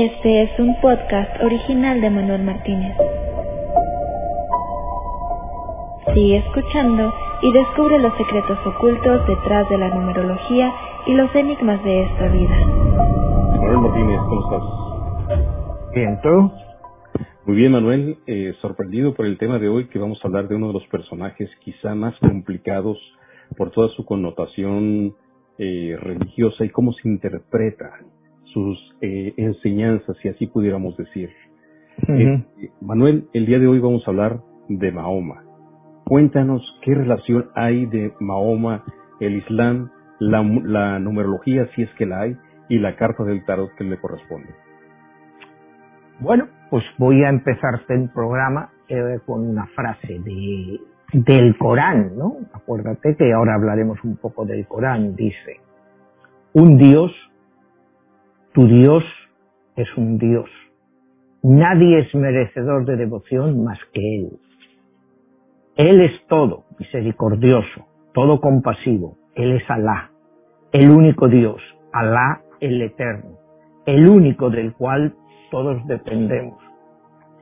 Este es un podcast original de Manuel Martínez. Sigue escuchando y descubre los secretos ocultos detrás de la numerología y los enigmas de esta vida. Manuel Martínez, ¿cómo estás? Bien, ¿tú? Muy bien, Manuel. Eh, sorprendido por el tema de hoy, que vamos a hablar de uno de los personajes quizá más complicados por toda su connotación eh, religiosa y cómo se interpreta sus eh, enseñanzas, si así pudiéramos decir. Eh, Manuel, el día de hoy vamos a hablar de Mahoma. Cuéntanos qué relación hay de Mahoma, el Islam, la, la numerología, si es que la hay, y la carta del tarot que le corresponde. Bueno, pues voy a empezar este programa eh, con una frase de, del Corán, ¿no? Acuérdate que ahora hablaremos un poco del Corán. Dice, un Dios tu Dios es un Dios. Nadie es merecedor de devoción más que Él. Él es todo, misericordioso, todo compasivo. Él es Alá, el único Dios, Alá el eterno, el único del cual todos dependemos.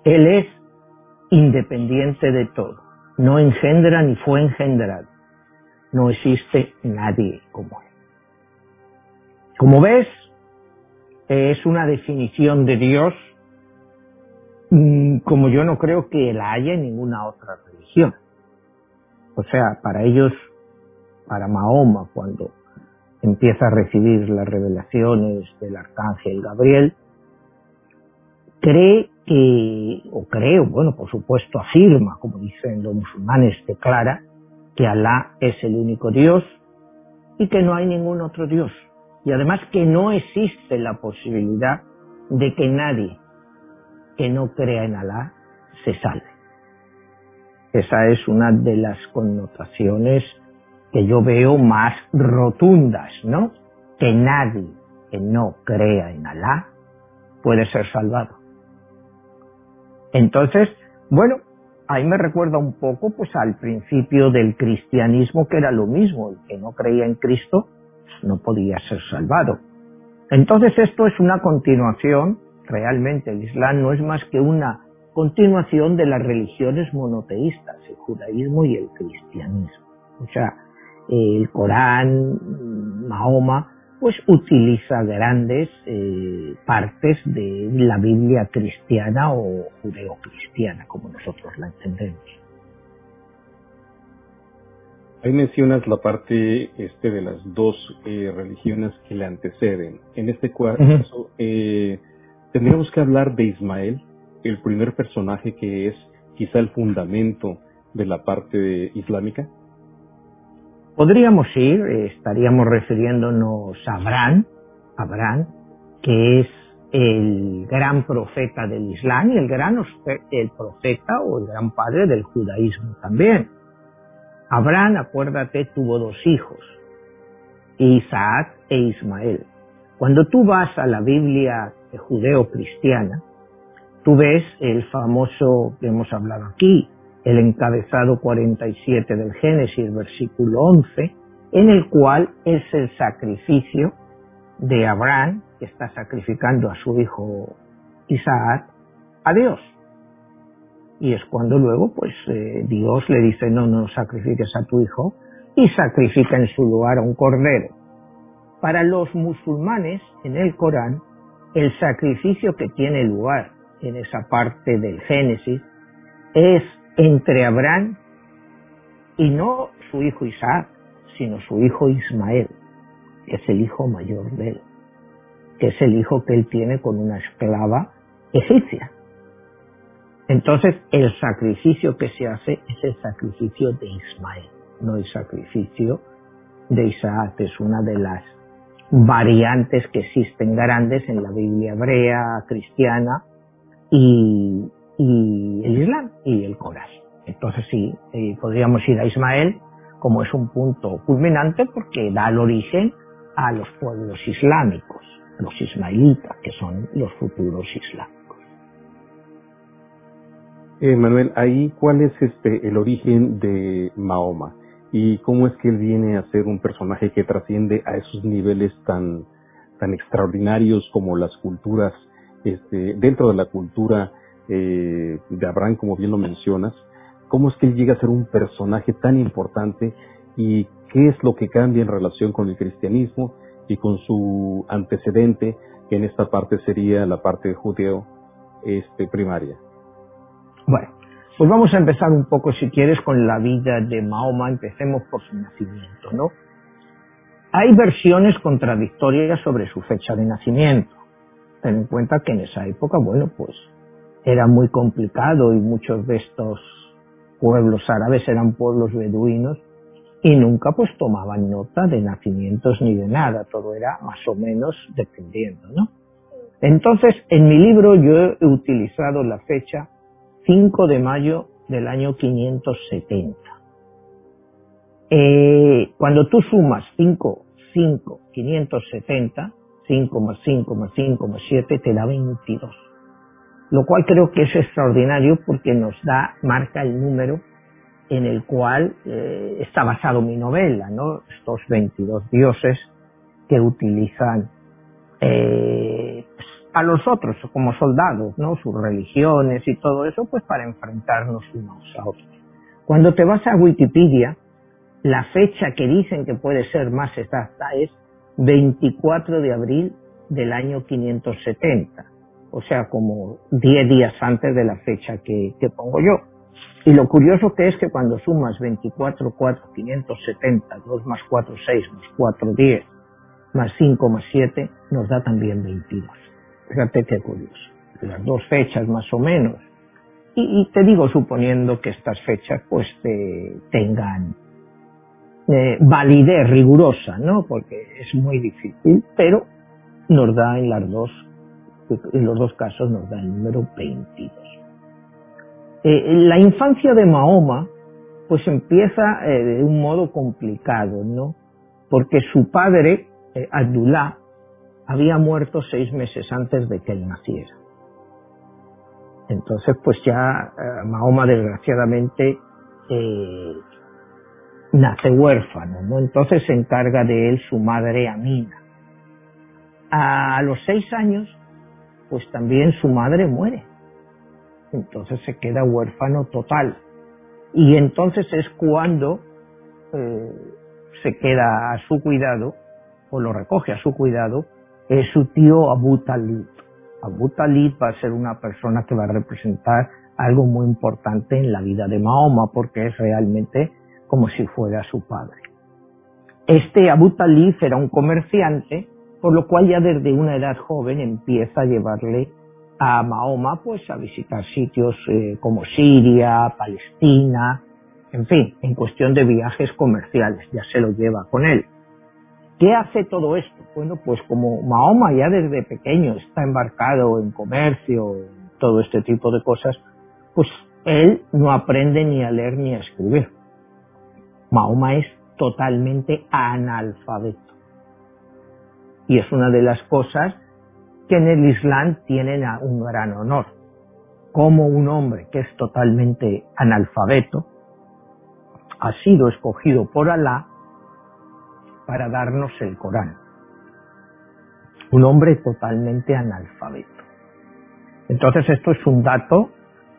Él es independiente de todo, no engendra ni fue engendrado. No existe nadie como Él. Como ves, es una definición de Dios mm, como yo no creo que la haya en ninguna otra religión. O sea, para ellos, para Mahoma, cuando empieza a recibir las revelaciones del arcángel Gabriel, cree que, o creo, bueno, por supuesto afirma, como dicen los musulmanes, declara que Alá es el único Dios y que no hay ningún otro Dios y además que no existe la posibilidad de que nadie que no crea en Alá se salve. Esa es una de las connotaciones que yo veo más rotundas, ¿no? Que nadie que no crea en Alá puede ser salvado. Entonces, bueno, ahí me recuerda un poco pues al principio del cristianismo que era lo mismo, el que no creía en Cristo no podía ser salvado. Entonces esto es una continuación, realmente el Islam no es más que una continuación de las religiones monoteístas, el judaísmo y el cristianismo. O sea, el Corán, Mahoma, pues utiliza grandes eh, partes de la Biblia cristiana o judeocristiana, como nosotros la entendemos. Ahí mencionas la parte este de las dos eh, religiones que le anteceden. En este caso, eh, tendríamos que hablar de Ismael, el primer personaje que es quizá el fundamento de la parte islámica. Podríamos ir, estaríamos refiriéndonos a Abraham, Abraham, que es el gran profeta del Islam y el gran el profeta o el gran padre del judaísmo también. Abraham, acuérdate, tuvo dos hijos, Isaac e Ismael. Cuando tú vas a la Biblia judeo-cristiana, tú ves el famoso que hemos hablado aquí, el encabezado 47 del Génesis, versículo 11, en el cual es el sacrificio de Abraham, que está sacrificando a su hijo Isaac, a Dios. Y es cuando luego, pues, eh, Dios le dice, no, no sacrifiques a tu hijo, y sacrifica en su lugar a un cordero. Para los musulmanes, en el Corán, el sacrificio que tiene lugar en esa parte del Génesis es entre Abraham y no su hijo Isaac, sino su hijo Ismael, que es el hijo mayor de él, que es el hijo que él tiene con una esclava egipcia. Entonces, el sacrificio que se hace es el sacrificio de Ismael, no el sacrificio de Isaac. Es una de las variantes que existen grandes en la Biblia hebrea, cristiana y, el Islam y el Corán. Entonces sí, eh, podríamos ir a Ismael como es un punto culminante porque da el origen a los pueblos islámicos, los ismaelitas, que son los futuros islámicos. Eh, Manuel, ahí cuál es este el origen de Mahoma y cómo es que él viene a ser un personaje que trasciende a esos niveles tan tan extraordinarios como las culturas este, dentro de la cultura eh, de Abraham, como bien lo mencionas, cómo es que él llega a ser un personaje tan importante y qué es lo que cambia en relación con el cristianismo y con su antecedente, que en esta parte sería la parte judeo este, primaria. Bueno, pues vamos a empezar un poco, si quieres, con la vida de Mahoma. Empecemos por su nacimiento, ¿no? Hay versiones contradictorias sobre su fecha de nacimiento. Ten en cuenta que en esa época, bueno, pues era muy complicado y muchos de estos pueblos árabes eran pueblos beduinos y nunca pues tomaban nota de nacimientos ni de nada, todo era más o menos dependiendo, ¿no? Entonces, en mi libro yo he utilizado la fecha 5 de mayo del año 570. Eh, cuando tú sumas 5, 5, 570, 5 más 5 más 5 más 7 te da 22. Lo cual creo que es extraordinario porque nos da, marca el número en el cual eh, está basado mi novela, ¿no? Estos 22 dioses que utilizan eh, a los otros como soldados, ¿no? Sus religiones y todo eso, pues para enfrentarnos unos a otros. Cuando te vas a Wikipedia, la fecha que dicen que puede ser más exacta es 24 de abril del año 570, o sea, como 10 días antes de la fecha que, que pongo yo. Y lo curioso que es que cuando sumas 24, 4, 570, 2 más 4, 6, más 4, 10, más 5, más 7, nos da también 22. Fíjate qué curioso. Las dos fechas más o menos. Y, te digo suponiendo que estas fechas pues tengan eh, validez rigurosa, ¿no? Porque es muy difícil, pero nos da en las dos, en los dos casos nos da el número 22. Eh, la infancia de Mahoma pues empieza eh, de un modo complicado, ¿no? Porque su padre, Abdullah, había muerto seis meses antes de que él naciera. Entonces, pues ya Mahoma desgraciadamente nace huérfano, ¿no? Entonces se encarga de él su madre Amina. A los seis años, pues también su madre muere entonces se queda huérfano total. Y entonces es cuando eh, se queda a su cuidado, o lo recoge a su cuidado, es su tío Abu Talib. Abu Talib va a ser una persona que va a representar algo muy importante en la vida de Mahoma, porque es realmente como si fuera su padre. Este Abu Talib era un comerciante, por lo cual ya desde una edad joven empieza a llevarle a Mahoma pues a visitar sitios eh, como Siria, Palestina, en fin, en cuestión de viajes comerciales, ya se lo lleva con él. ¿Qué hace todo esto? Bueno, pues como Mahoma ya desde pequeño está embarcado en comercio, todo este tipo de cosas, pues él no aprende ni a leer ni a escribir. Mahoma es totalmente analfabeto. Y es una de las cosas que en el Islam tienen un gran honor. Como un hombre que es totalmente analfabeto ha sido escogido por Alá para darnos el Corán. Un hombre totalmente analfabeto. Entonces esto es un dato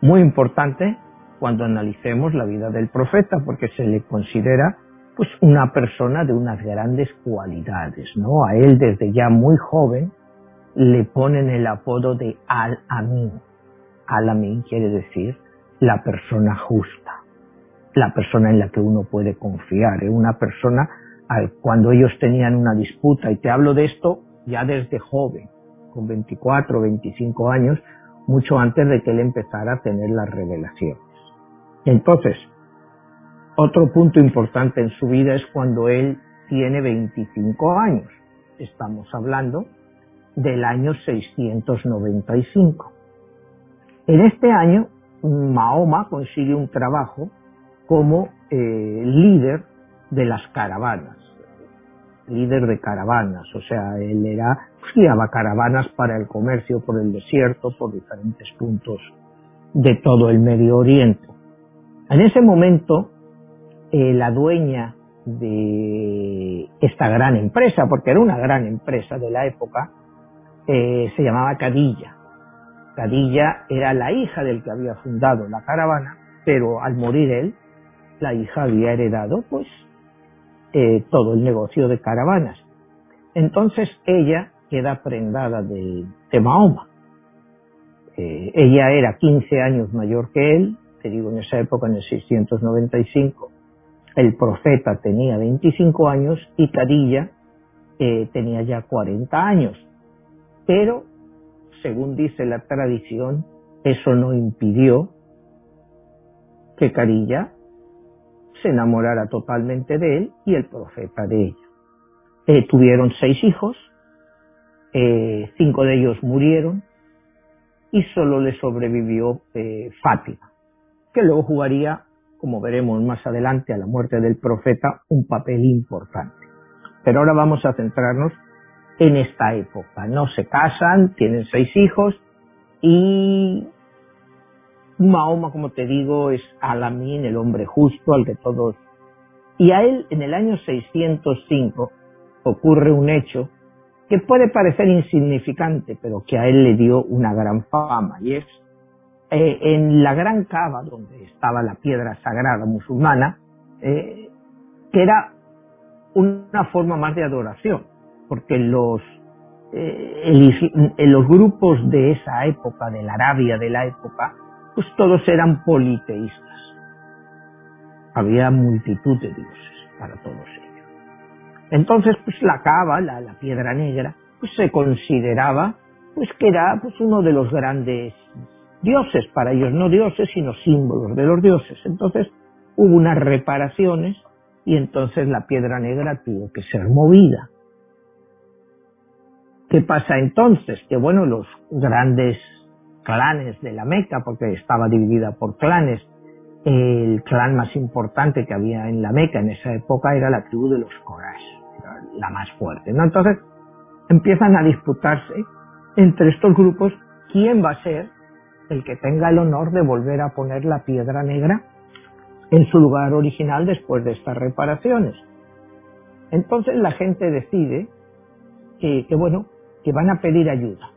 muy importante cuando analicemos la vida del profeta porque se le considera pues una persona de unas grandes cualidades, ¿no? A él desde ya muy joven le ponen el apodo de Al-Amin. Al-Amin quiere decir la persona justa, la persona en la que uno puede confiar, es una persona cuando ellos tenían una disputa, y te hablo de esto ya desde joven, con 24 o 25 años, mucho antes de que él empezara a tener las revelaciones. Entonces, otro punto importante en su vida es cuando él tiene 25 años. Estamos hablando del año 695. En este año, Mahoma consigue un trabajo como eh, líder de las caravanas, líder de caravanas, o sea, él era, guiaba caravanas para el comercio por el desierto, por diferentes puntos de todo el Medio Oriente. En ese momento, eh, la dueña de esta gran empresa, porque era una gran empresa de la época, eh, se llamaba Cadilla. Cadilla era la hija del que había fundado la caravana, pero al morir él, la hija había heredado pues eh, todo el negocio de caravanas. Entonces ella queda prendada de, Mahoma. Eh, ella era 15 años mayor que él, te digo, en esa época, en el 695, el profeta tenía 25 años y Cadilla eh, tenía ya 40 años. Pero, según dice la tradición, eso no impidió que Cadilla se enamorara totalmente de él y el profeta de ella. Eh, tuvieron seis hijos, eh, cinco de ellos murieron y solo le sobrevivió Fátima, que luego jugaría como veremos más adelante a la muerte del profeta, un papel importante. Pero ahora vamos a centrarnos en esta época. No se casan, tienen seis hijos y Mahoma, como te digo, es Alamín, el hombre justo al que todos... Y a él, en el año 605, ocurre un hecho que puede parecer insignificante, pero que a él le dio una gran fama, y es eh, en la gran cava donde estaba la piedra sagrada musulmana, eh, que era una forma más de adoración, porque los, eh, los grupos de esa época, de la Arabia de la época, pues todos eran politeístas. Había multitud de dioses para todos ellos. Entonces, pues la cava, la, piedra negra, pues se consideraba pues que era pues uno de los grandes dioses, para ellos no dioses, sino símbolos de los dioses. Entonces hubo unas reparaciones y entonces la piedra negra tuvo que ser movida. ¿Qué pasa entonces? Que bueno, los grandes clanes de la Meca, porque estaba dividida por clanes, el clan más importante que había en la Meca en esa época era la tribu de los Quraysh, la más fuerte. ¿no? Entonces empiezan a disputarse entre estos grupos quién va a ser el que tenga el honor de volver a poner la piedra negra en su lugar original después de estas reparaciones. Entonces la gente decide que, bueno, que van a pedir ayuda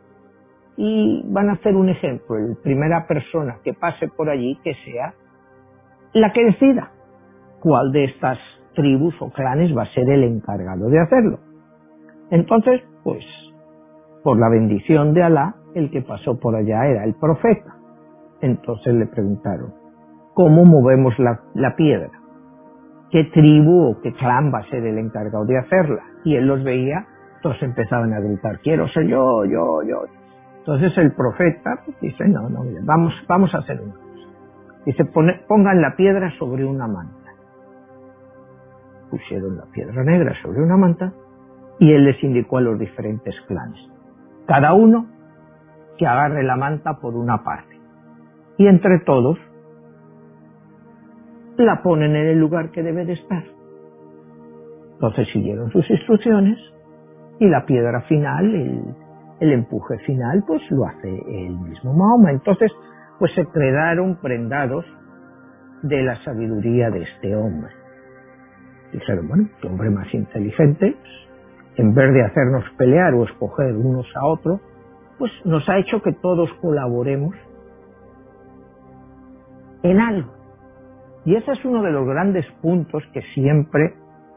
y van a hacer un ejemplo. La primera persona que pase por allí que sea la que decida cuál de estas tribus o clanes va a ser el encargado de hacerlo. Entonces, pues, por la bendición de Alá, el que pasó por allá era el profeta. Entonces le preguntaron, ¿cómo movemos la, piedra? ¿Qué tribu o qué clan va a ser el encargado de hacerla? Y él los veía, todos empezaban a gritar, quiero ser yo, yo, yo. Entonces el profeta dice, no, no, vamos, vamos a hacer una cosa. Dice, pongan la piedra sobre una manta. Pusieron la piedra negra sobre una manta y él les indicó a los diferentes clanes. Cada uno que agarre la manta por una parte. Y entre todos la ponen en el lugar que debe de estar. Entonces siguieron sus instrucciones y la piedra final, el, el empuje final, pues lo hace el mismo Mahoma. Entonces, pues se quedaron prendados de la sabiduría de este hombre. Dijeron, bueno, qué hombre más inteligente, en vez de hacernos pelear o escoger unos a otros, pues nos ha hecho que todos colaboremos en algo. Y ese es uno de los grandes puntos que siempre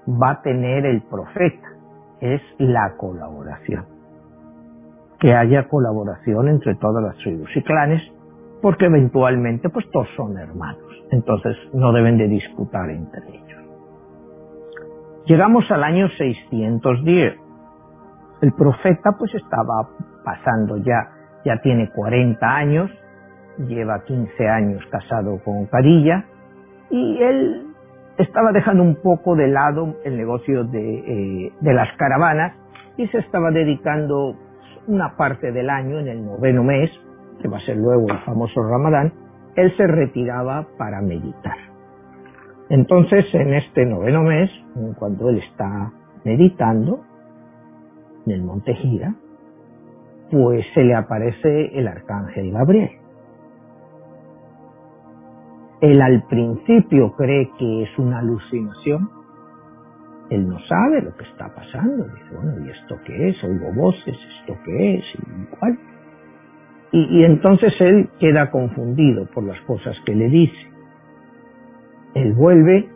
va a tener el profeta, es la colaboración. Que haya colaboración entre todas las tribus y clanes, porque eventualmente pues todos son hermanos, entonces no deben de disputar entre ellos. Llegamos al año 610. El profeta pues estaba pasando ya, ya tiene 40 años, lleva 15 años casado con Carilla y él estaba dejando un poco de lado el negocio de, eh, de las caravanas y se estaba dedicando una parte del año, en el noveno mes, que va a ser luego el famoso Ramadán, él se retiraba para meditar. Entonces, en este noveno mes, cuando él está meditando en el monte Gira, pues se le aparece el arcángel Gabriel. Él al principio cree que es una alucinación. Él no sabe lo que está pasando. Dice, bueno, ¿y esto qué es? Oigo voces, ¿esto qué es? igual. y, entonces él queda confundido por las cosas que le dice. Él vuelve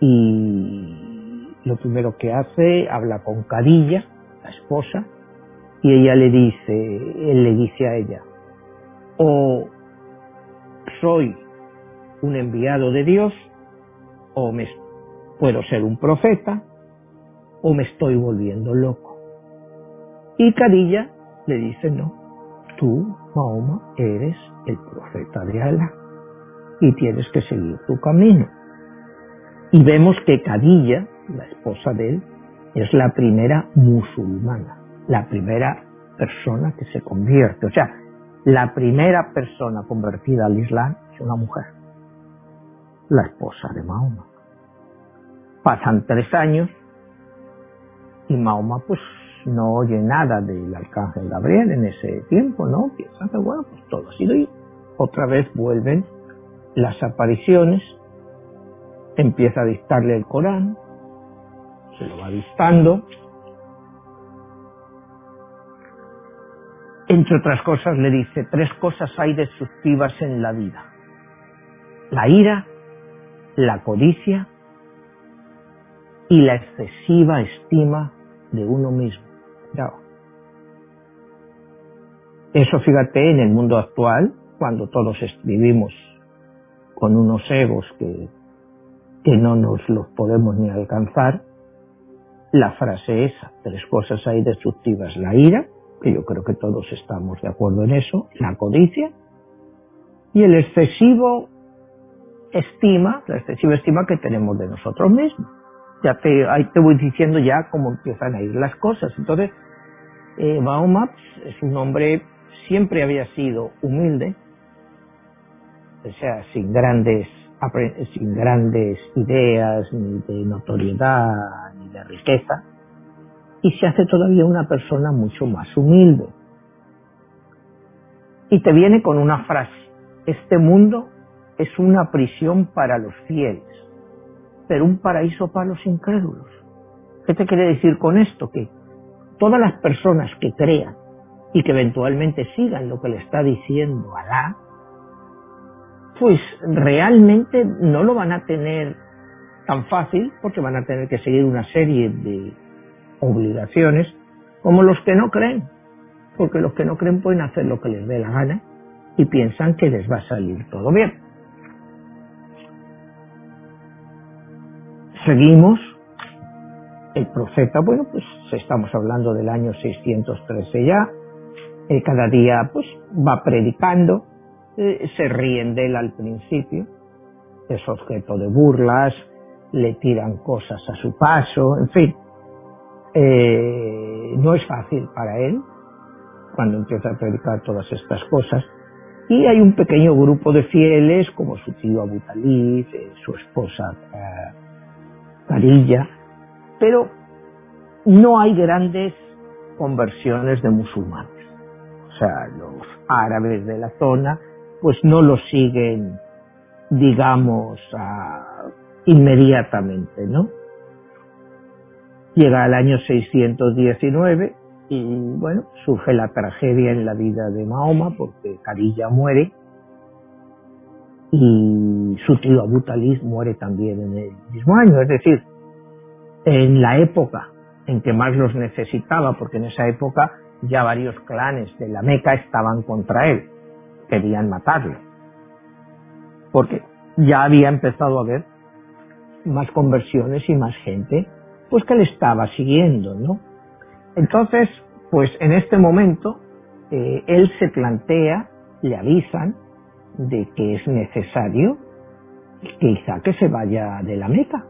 y lo primero que hace, habla con Carilla, la esposa, y ella le dice, él le dice a ella, o soy un enviado de Dios, o me, puedo ser un profeta, o me estoy volviendo loco. Y Carilla le dice, no, tú, Mahoma, eres el profeta de Alá y tienes que seguir tu camino. Y vemos que Khadija, la esposa de él, es la primera musulmana, la primera persona que se convierte. O sea, la primera persona convertida al Islam es una mujer, la esposa de Mahoma. Pasan tres años y Mahoma pues no oye nada del arcángel Gabriel en ese tiempo, ¿no? Piensa que bueno, pues todo ha sido y otra vez vuelven las apariciones, empieza a dictarle el Corán, se lo va dictando, entre otras cosas le dice, tres cosas hay destructivas en la vida, la ira, la codicia y la excesiva estima de uno mismo. Eso fíjate en el mundo actual, cuando todos vivimos con unos egos que, que no nos los podemos ni alcanzar, la frase esa, tres cosas hay destructivas, la ira, que yo creo que todos estamos de acuerdo en eso, la codicia y el excesivo estima, la excesiva estima que tenemos de nosotros mismos. Ya te, ahí te voy diciendo ya cómo empiezan a ir las cosas. Entonces, eh, es un hombre, siempre había sido humilde, o sea, sin grandes, sin grandes ideas, ni de notoriedad, ni de riqueza, y se hace todavía una persona mucho más humilde. Y te viene con una frase, este mundo es una prisión para los fieles, pero un paraíso para los incrédulos. ¿Qué te quiere decir con esto? Que todas las personas que crean y que eventualmente sigan lo que le está diciendo Alá, pues realmente no lo van a tener tan fácil porque van a tener que seguir una serie de obligaciones como los que no creen, porque los que no creen pueden hacer lo que les dé la gana y piensan que les va a salir todo bien. Seguimos. El profeta, bueno, pues estamos hablando del año 613 ya, eh, cada día pues va predicando, eh, se ríen de él al principio, es objeto de burlas, le tiran cosas a su paso, en fin, eh, no es fácil para él cuando empieza a predicar todas estas cosas. Y hay un pequeño grupo de fieles, como su tío Abu Talib, su esposa Pero no hay grandes conversiones de musulmanes. O sea, los árabes de la zona pues no lo siguen, digamos, inmediatamente, ¿no? Llega el año 619 y, bueno, surge la tragedia en la vida de Mahoma porque Carilla muere y su tío Abu Talib muere también en el mismo año. Es decir, en la época en que más los necesitaba, porque en esa época ya varios clanes de la Meca estaban contra él, querían matarlo, porque ya había empezado a haber más conversiones y más gente, pues que le estaba siguiendo, ¿no? Entonces, pues en este momento, eh, él se plantea, le avisan de que es necesario que que se vaya de la Meca,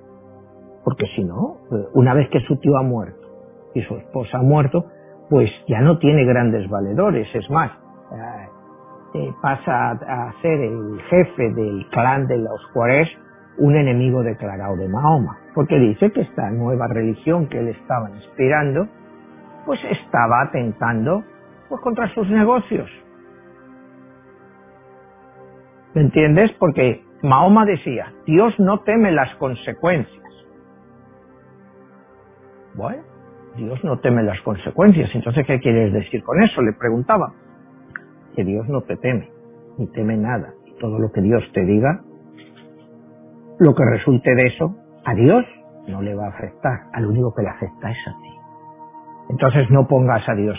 porque si no, eh, una vez que su tío ha muerto y su esposa ha muerto, pues ya no tiene grandes valedores, es más, eh, eh, pasa a, ser el jefe del clan de los Juárez, un enemigo declarado de Mahoma, porque dice que esta nueva religión que él estaba inspirando, pues estaba atentando pues contra sus negocios. ¿Me entiendes? Porque Mahoma decía, Dios no teme las consecuencias. Bueno, Dios no teme las consecuencias. Entonces, ¿qué quieres decir con eso? Le preguntaba. que Dios no te teme, ni teme nada. Y todo lo que Dios te diga, lo que resulte de eso, a Dios no le va a afectar. Al único que le afecta es a ti. Entonces no pongas a Dios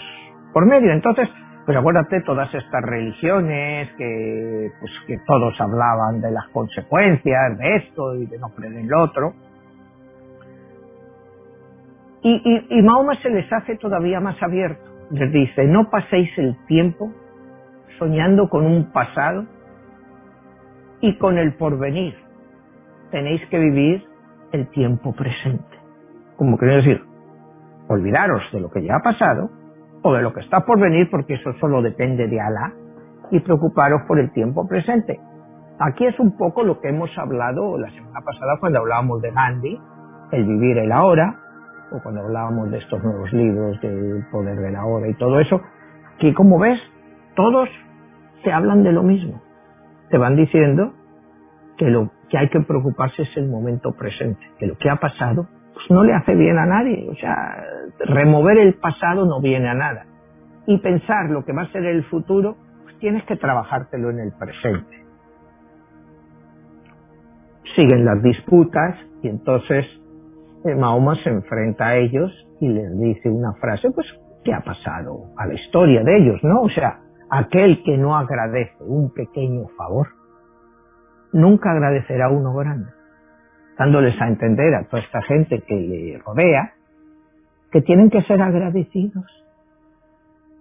por medio. Entonces, pues acuérdate todas estas religiones que, pues que todos hablaban de las consecuencias de esto y de no creer en lo otro. Y, y, y Mahoma se les hace todavía más abierto. Les dice, no paséis el tiempo soñando con un pasado y con el porvenir. Tenéis que vivir el tiempo presente. Como quiero decir, olvidaros de lo que ya ha pasado de lo que está por venir porque eso solo depende de Alá y preocuparos por el tiempo presente. Aquí es un poco lo que hemos hablado la semana pasada cuando hablábamos de Gandhi, el vivir el ahora, o cuando hablábamos de estos nuevos libros del poder de la hora y todo eso, que como ves, todos se hablan de lo mismo. Te van diciendo que lo que hay que preocuparse es el momento presente, que lo que ha pasado pues no le hace bien a nadie. O sea, remover el pasado no viene a nada. Y pensar lo que va a ser el futuro, pues tienes que trabajártelo en el presente. Siguen las disputas y entonces eh, Mahoma se enfrenta a ellos y les dice una frase, pues, ¿qué ha pasado a la historia de ellos, no? O sea, aquel que no agradece un pequeño favor, nunca agradecerá uno grande, dándoles a entender a toda esta gente que le rodea que tienen que ser agradecidos,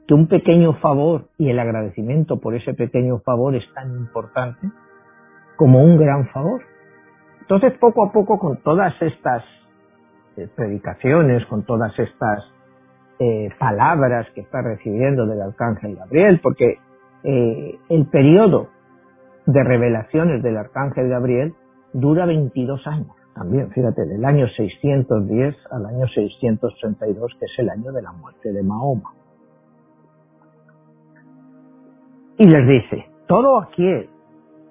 que un pequeño favor y el agradecimiento por ese pequeño favor es tan importante como un gran favor. Entonces, poco a poco, con todas estas eh, predicaciones, con todas estas eh, palabras que está recibiendo del arcángel Gabriel, porque eh, el periodo de revelaciones del arcángel Gabriel dura 22 años. También, fíjate, del año 610 al año 632, que es el año de la muerte de Mahoma. Y les dice, todo aquel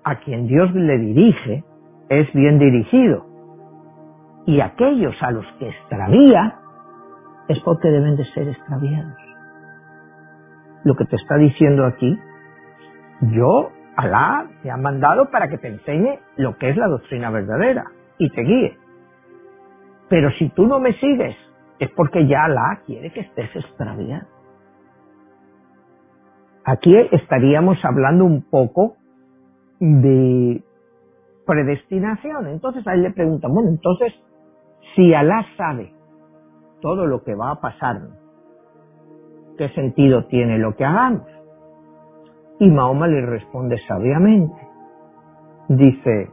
a quien Dios le dirige es bien dirigido, y aquellos a los que extravía es porque deben de ser extraviados. Lo que te está diciendo aquí, yo Alá te ha mandado para que te enseñe lo que es la doctrina verdadera y te guíe. Pero si tú no me sigues, es porque ya Alá quiere que estés extraviado. Aquí estaríamos hablando un poco de predestinación. Entonces a él le preguntan, bueno, entonces, si Alá sabe todo lo que va a pasar, ¿qué sentido tiene lo que hagamos? Y Mahoma le responde sabiamente. Dice,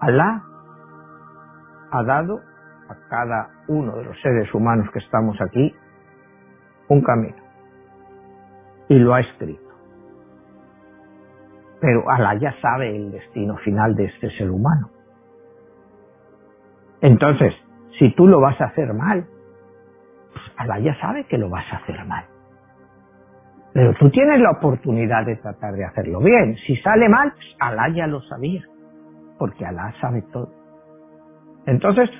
Alá ha dado a cada uno de los seres humanos que estamos aquí un camino. Y lo ha escrito. Pero Alá ya sabe el destino final de este ser humano. Entonces, si tú lo vas a hacer mal, pues Alá ya sabe que lo vas a hacer mal. Pero tú tienes la oportunidad de tratar de hacerlo bien. Si sale mal, Alá ya lo sabía, porque Alá sabe todo. Entonces,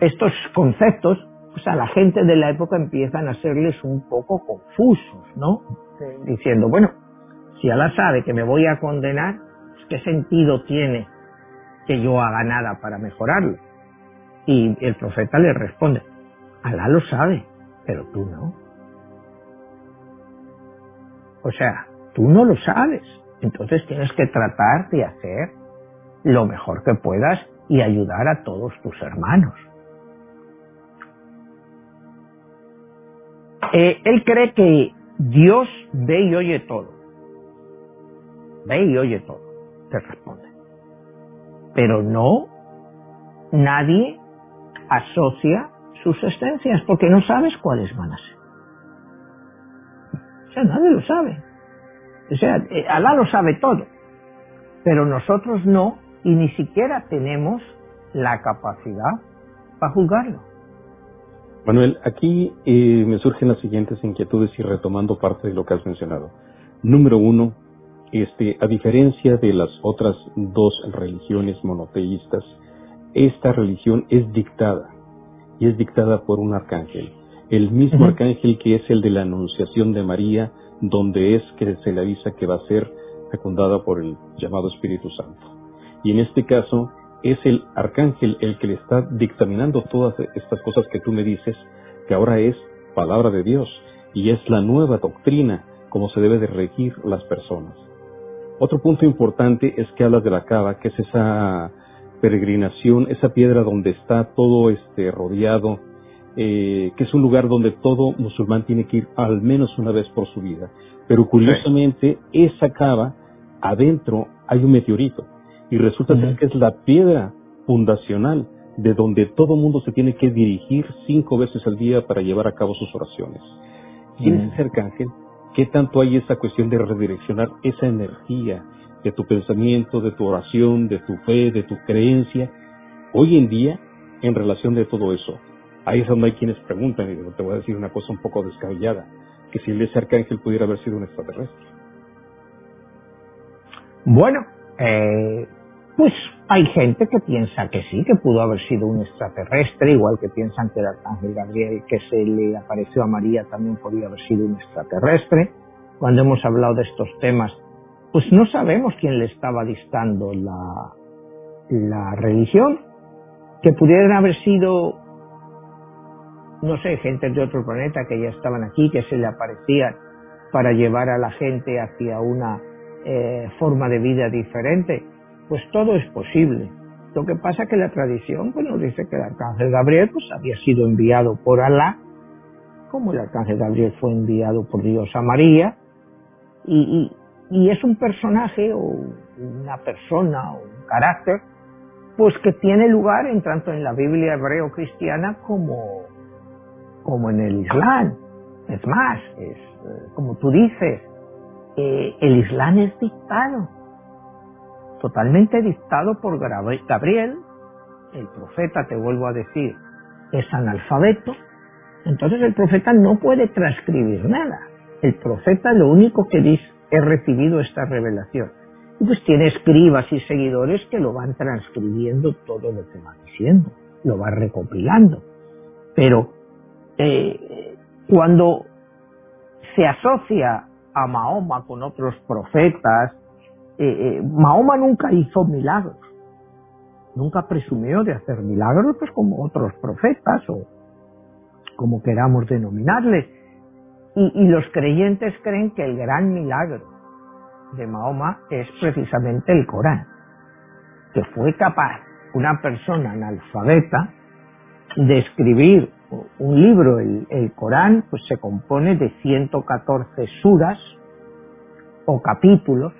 estos conceptos, pues a la gente de la época empiezan a serles un poco confusos, ¿no? Diciendo, bueno, si Alá sabe que me voy a condenar, pues, ¿qué sentido tiene que yo haga nada para mejorarlo? Y el profeta le responde, Alá lo sabe, pero tú no. O sea, tú no lo sabes. Entonces tienes que tratar de hacer lo mejor que puedas y ayudar a todos tus hermanos. Eh, él cree que Dios ve y oye todo. Ve y oye todo, te responde. Pero no, nadie asocia sus existencias porque no sabes cuáles van a ser. O sea, nadie lo sabe. O sea, eh, Alá lo sabe todo. Pero nosotros no, y ni siquiera tenemos la capacidad para juzgarlo. Manuel, aquí eh, me surgen las siguientes inquietudes y retomando parte de lo que has mencionado. Número uno, este, a diferencia de las otras dos religiones monoteístas, esta religión es dictada y es dictada por un arcángel. El mismo arcángel que es el de la anunciación de María, donde es que se le avisa que va a ser fecundada por el llamado Espíritu Santo. Y en este caso es el arcángel el que le está dictaminando todas estas cosas que tú me dices, que ahora es palabra de Dios y es la nueva doctrina como se debe de regir las personas. Otro punto importante es que hablas de la cava, que es esa peregrinación, esa piedra donde está todo este rodeado, eh, que es un lugar donde todo musulmán tiene que ir al menos una vez por su vida. Pero curiosamente, esa cava, adentro hay un meteorito y resulta ser que es la piedra fundacional de donde todo mundo se tiene que dirigir cinco veces al día para llevar a cabo sus oraciones. ¿Quién es ese arcángel? ¿Qué tanto hay esa cuestión de redireccionar esa energía de tu pensamiento, de tu oración, de tu fe, de tu creencia? Hoy en día, en relación de todo eso, ahí es donde hay quienes preguntan, y te voy a decir una cosa un poco descabellada, que si ese arcángel pudiera haber sido un extraterrestre. Bueno, eh, pues hay gente que piensa que sí, que pudo haber sido un extraterrestre, igual que piensan que el arcángel Gabriel que se le apareció a María también podía haber sido un extraterrestre. Cuando hemos hablado de estos temas, pues no sabemos quién le estaba dictando la, la religión, que pudieran haber sido, no sé, gente de otro planeta que ya estaban aquí, que se le aparecían para llevar a la gente hacia una eh, forma de vida diferente, pues todo es posible. Lo que pasa es que la tradición pues, nos dice que el arcángel Gabriel pues, había sido enviado por Alá, como el arcángel Gabriel fue enviado por Dios a María, y, y, es un personaje o una persona o un carácter pues que tiene lugar en tanto en la Biblia hebreo cristiana como, como en el Islam. Es más, es eh, como tú dices, el Islam es dictado, totalmente dictado por Gabriel, el profeta, te vuelvo a decir, es analfabeto, entonces el profeta no puede transcribir nada. El profeta lo único que dice, he recibido esta revelación. Y pues tiene escribas y seguidores que lo van transcribiendo todo lo que va diciendo, lo va recopilando. Pero eh, cuando se asocia a Mahoma con otros profetas. Eh, eh, Mahoma nunca hizo milagros, nunca presumió de hacer milagros, pues como otros profetas o como queramos denominarles. Y, y los creyentes creen que el gran milagro de Mahoma es precisamente el Corán, que fue capaz una persona analfabeta de escribir un libro, el, Corán, pues se compone de 114 suras o capítulos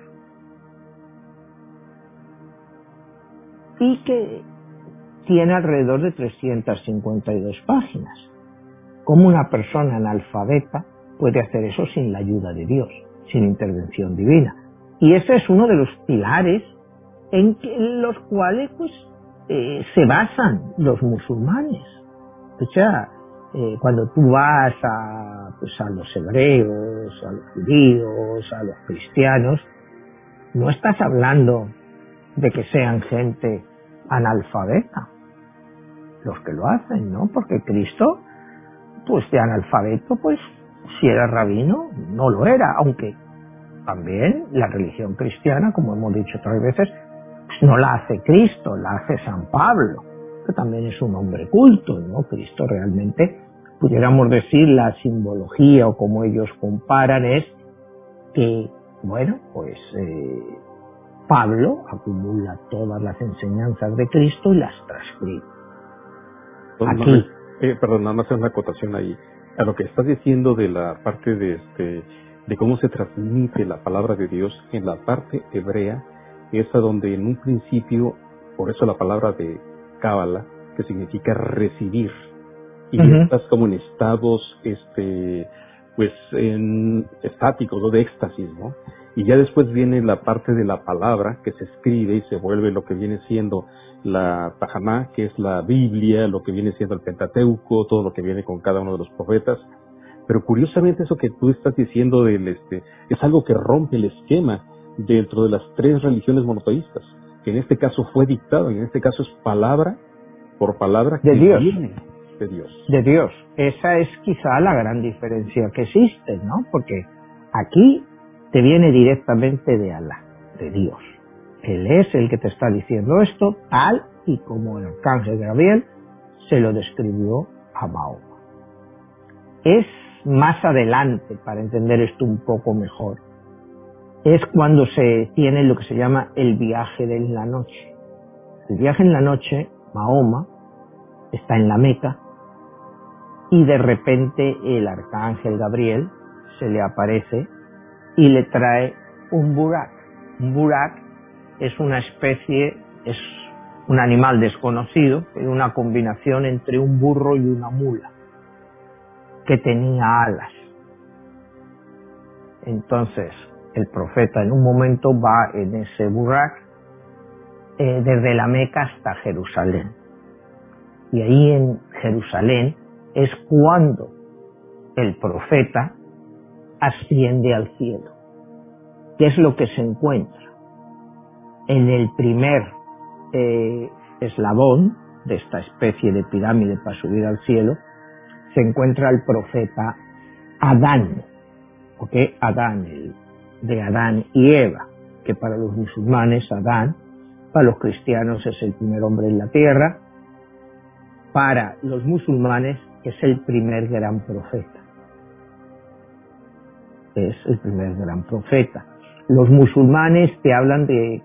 y que tiene alrededor de 352 páginas. ¿Cómo una persona analfabeta puede hacer eso sin la ayuda de Dios, sin intervención divina? Y ese es uno de los pilares en, los cuales pues, eh, se basan los musulmanes sea, eh, cuando tú vas a, pues, a los hebreos, a los judíos, a los cristianos, no estás hablando de que sean gente analfabeta, los que lo hacen, ¿no? Porque Cristo, pues de analfabeto, pues si era rabino, no lo era, aunque también la religión cristiana, como hemos dicho otras veces, pues no la hace Cristo, la hace San Pablo que también es un hombre culto, ¿no? Cristo realmente, pudiéramos decir, la simbología o como ellos comparan es que, bueno, pues eh, Pablo acumula todas las enseñanzas de Cristo y las transcribe. Aquí. Eh, perdón, nada más una acotación ahí. A lo que estás diciendo de la parte de este, de cómo se transmite la palabra de Dios en la parte hebrea, es a donde en un principio, por eso la palabra de cábala, que significa recibir. Y estás como en estados, este, pues, en estáticos o de éxtasis, ¿no? Y ya después viene la parte de la palabra que se escribe y se vuelve lo que viene siendo la Tajamá, que es la Biblia, lo que viene siendo el Pentateuco, todo lo que viene con cada uno de los profetas. Pero curiosamente eso que tú estás diciendo del este es algo que rompe el esquema dentro de las tres religiones monoteístas que en este caso fue dictado, en este caso es palabra por palabra que Viene, de Dios. De Dios. Esa es quizá la gran diferencia que existe, ¿no? Porque aquí te viene directamente de Alá, de Dios. Él es el que te está diciendo esto, tal y como el arcángel Gabriel se lo describió a Mahoma. Es más adelante, para entender esto un poco mejor, es cuando se tiene lo que se llama el viaje de la noche. El viaje en la noche, Mahoma está en la Meca y de repente el arcángel Gabriel se le aparece y le trae un burak. Un burak es una especie, es un animal desconocido, es una combinación entre un burro y una mula, que tenía alas. Entonces, el profeta en un momento va en ese burak eh, desde la Meca hasta Jerusalén. Y ahí en Jerusalén es cuando el profeta asciende al cielo. ¿Qué es lo que se encuentra? En el primer eh, eslabón de esta especie de pirámide para subir al cielo, se encuentra el profeta Adán, ¿ok? Adán, el, de Adán y Eva, que para los musulmanes Adán, para los cristianos es el primer hombre en la tierra, para los musulmanes es el primer gran profeta. Es el primer gran profeta. Los musulmanes te hablan de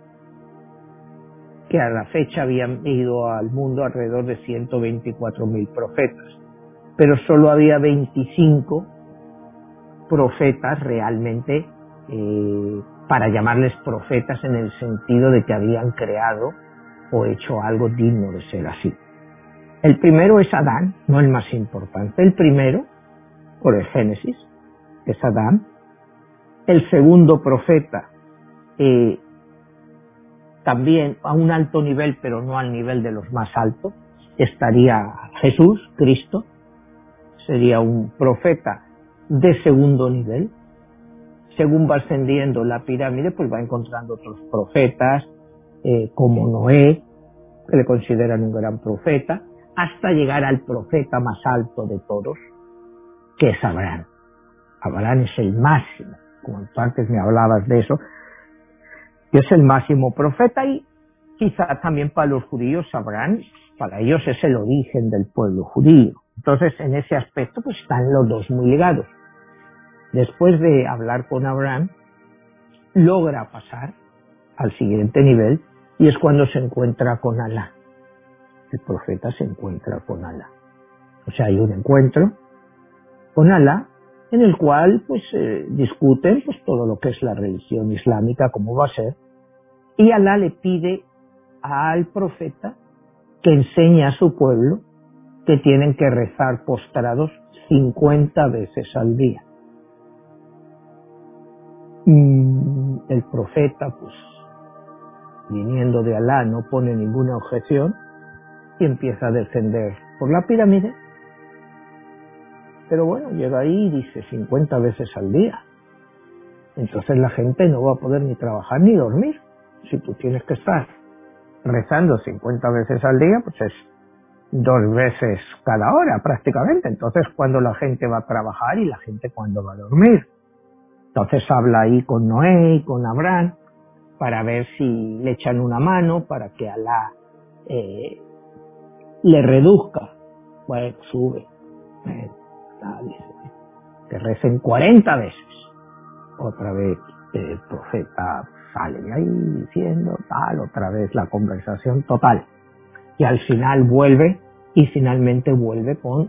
que a la fecha habían ido al mundo alrededor de 124 mil profetas, pero solo había 25 profetas realmente eh, para llamarles profetas en el sentido de que habían creado o hecho algo digno de ser así. El primero es Adán, no el más importante. El primero, por el Génesis, es Adán. El segundo profeta, eh, también a un alto nivel, pero no al nivel de los más altos, estaría Jesús, Cristo. Sería un profeta de segundo nivel. Según va ascendiendo la pirámide, pues va encontrando otros profetas, eh, como Noé, que le consideran un gran profeta, hasta llegar al profeta más alto de todos, que es Abraham. Abraham es el máximo, como tú antes me hablabas de eso, es el máximo profeta y quizá también para los judíos Abraham, para ellos es el origen del pueblo judío. Entonces, en ese aspecto, pues están los dos muy ligados. Después de hablar con Abraham, logra pasar al siguiente nivel y es cuando se encuentra con Alá el profeta se encuentra con Alá. O sea, hay un encuentro con Alá en el cual pues eh, discuten pues todo lo que es la religión islámica, cómo va a ser, y Alá le pide al profeta que enseñe a su pueblo que tienen que rezar postrados 50 veces al día. Mm, el profeta, pues, viniendo de Alá, no pone ninguna objeción y empieza a descender por la pirámide. Pero bueno, llega ahí y dice 50 veces al día. Entonces la gente no va a poder ni trabajar ni dormir. Si tú tienes que estar rezando 50 veces al día, pues es dos veces cada hora prácticamente. Entonces, cuando la gente va a trabajar y la gente cuando va a dormir. Entonces habla ahí con Noé y con Abraham para ver si le echan una mano para que Alá eh, le reduzca, bueno, sube, que recen 40 veces. Otra vez el profeta sale ahí diciendo tal, otra vez la conversación total. Y al final vuelve y finalmente vuelve con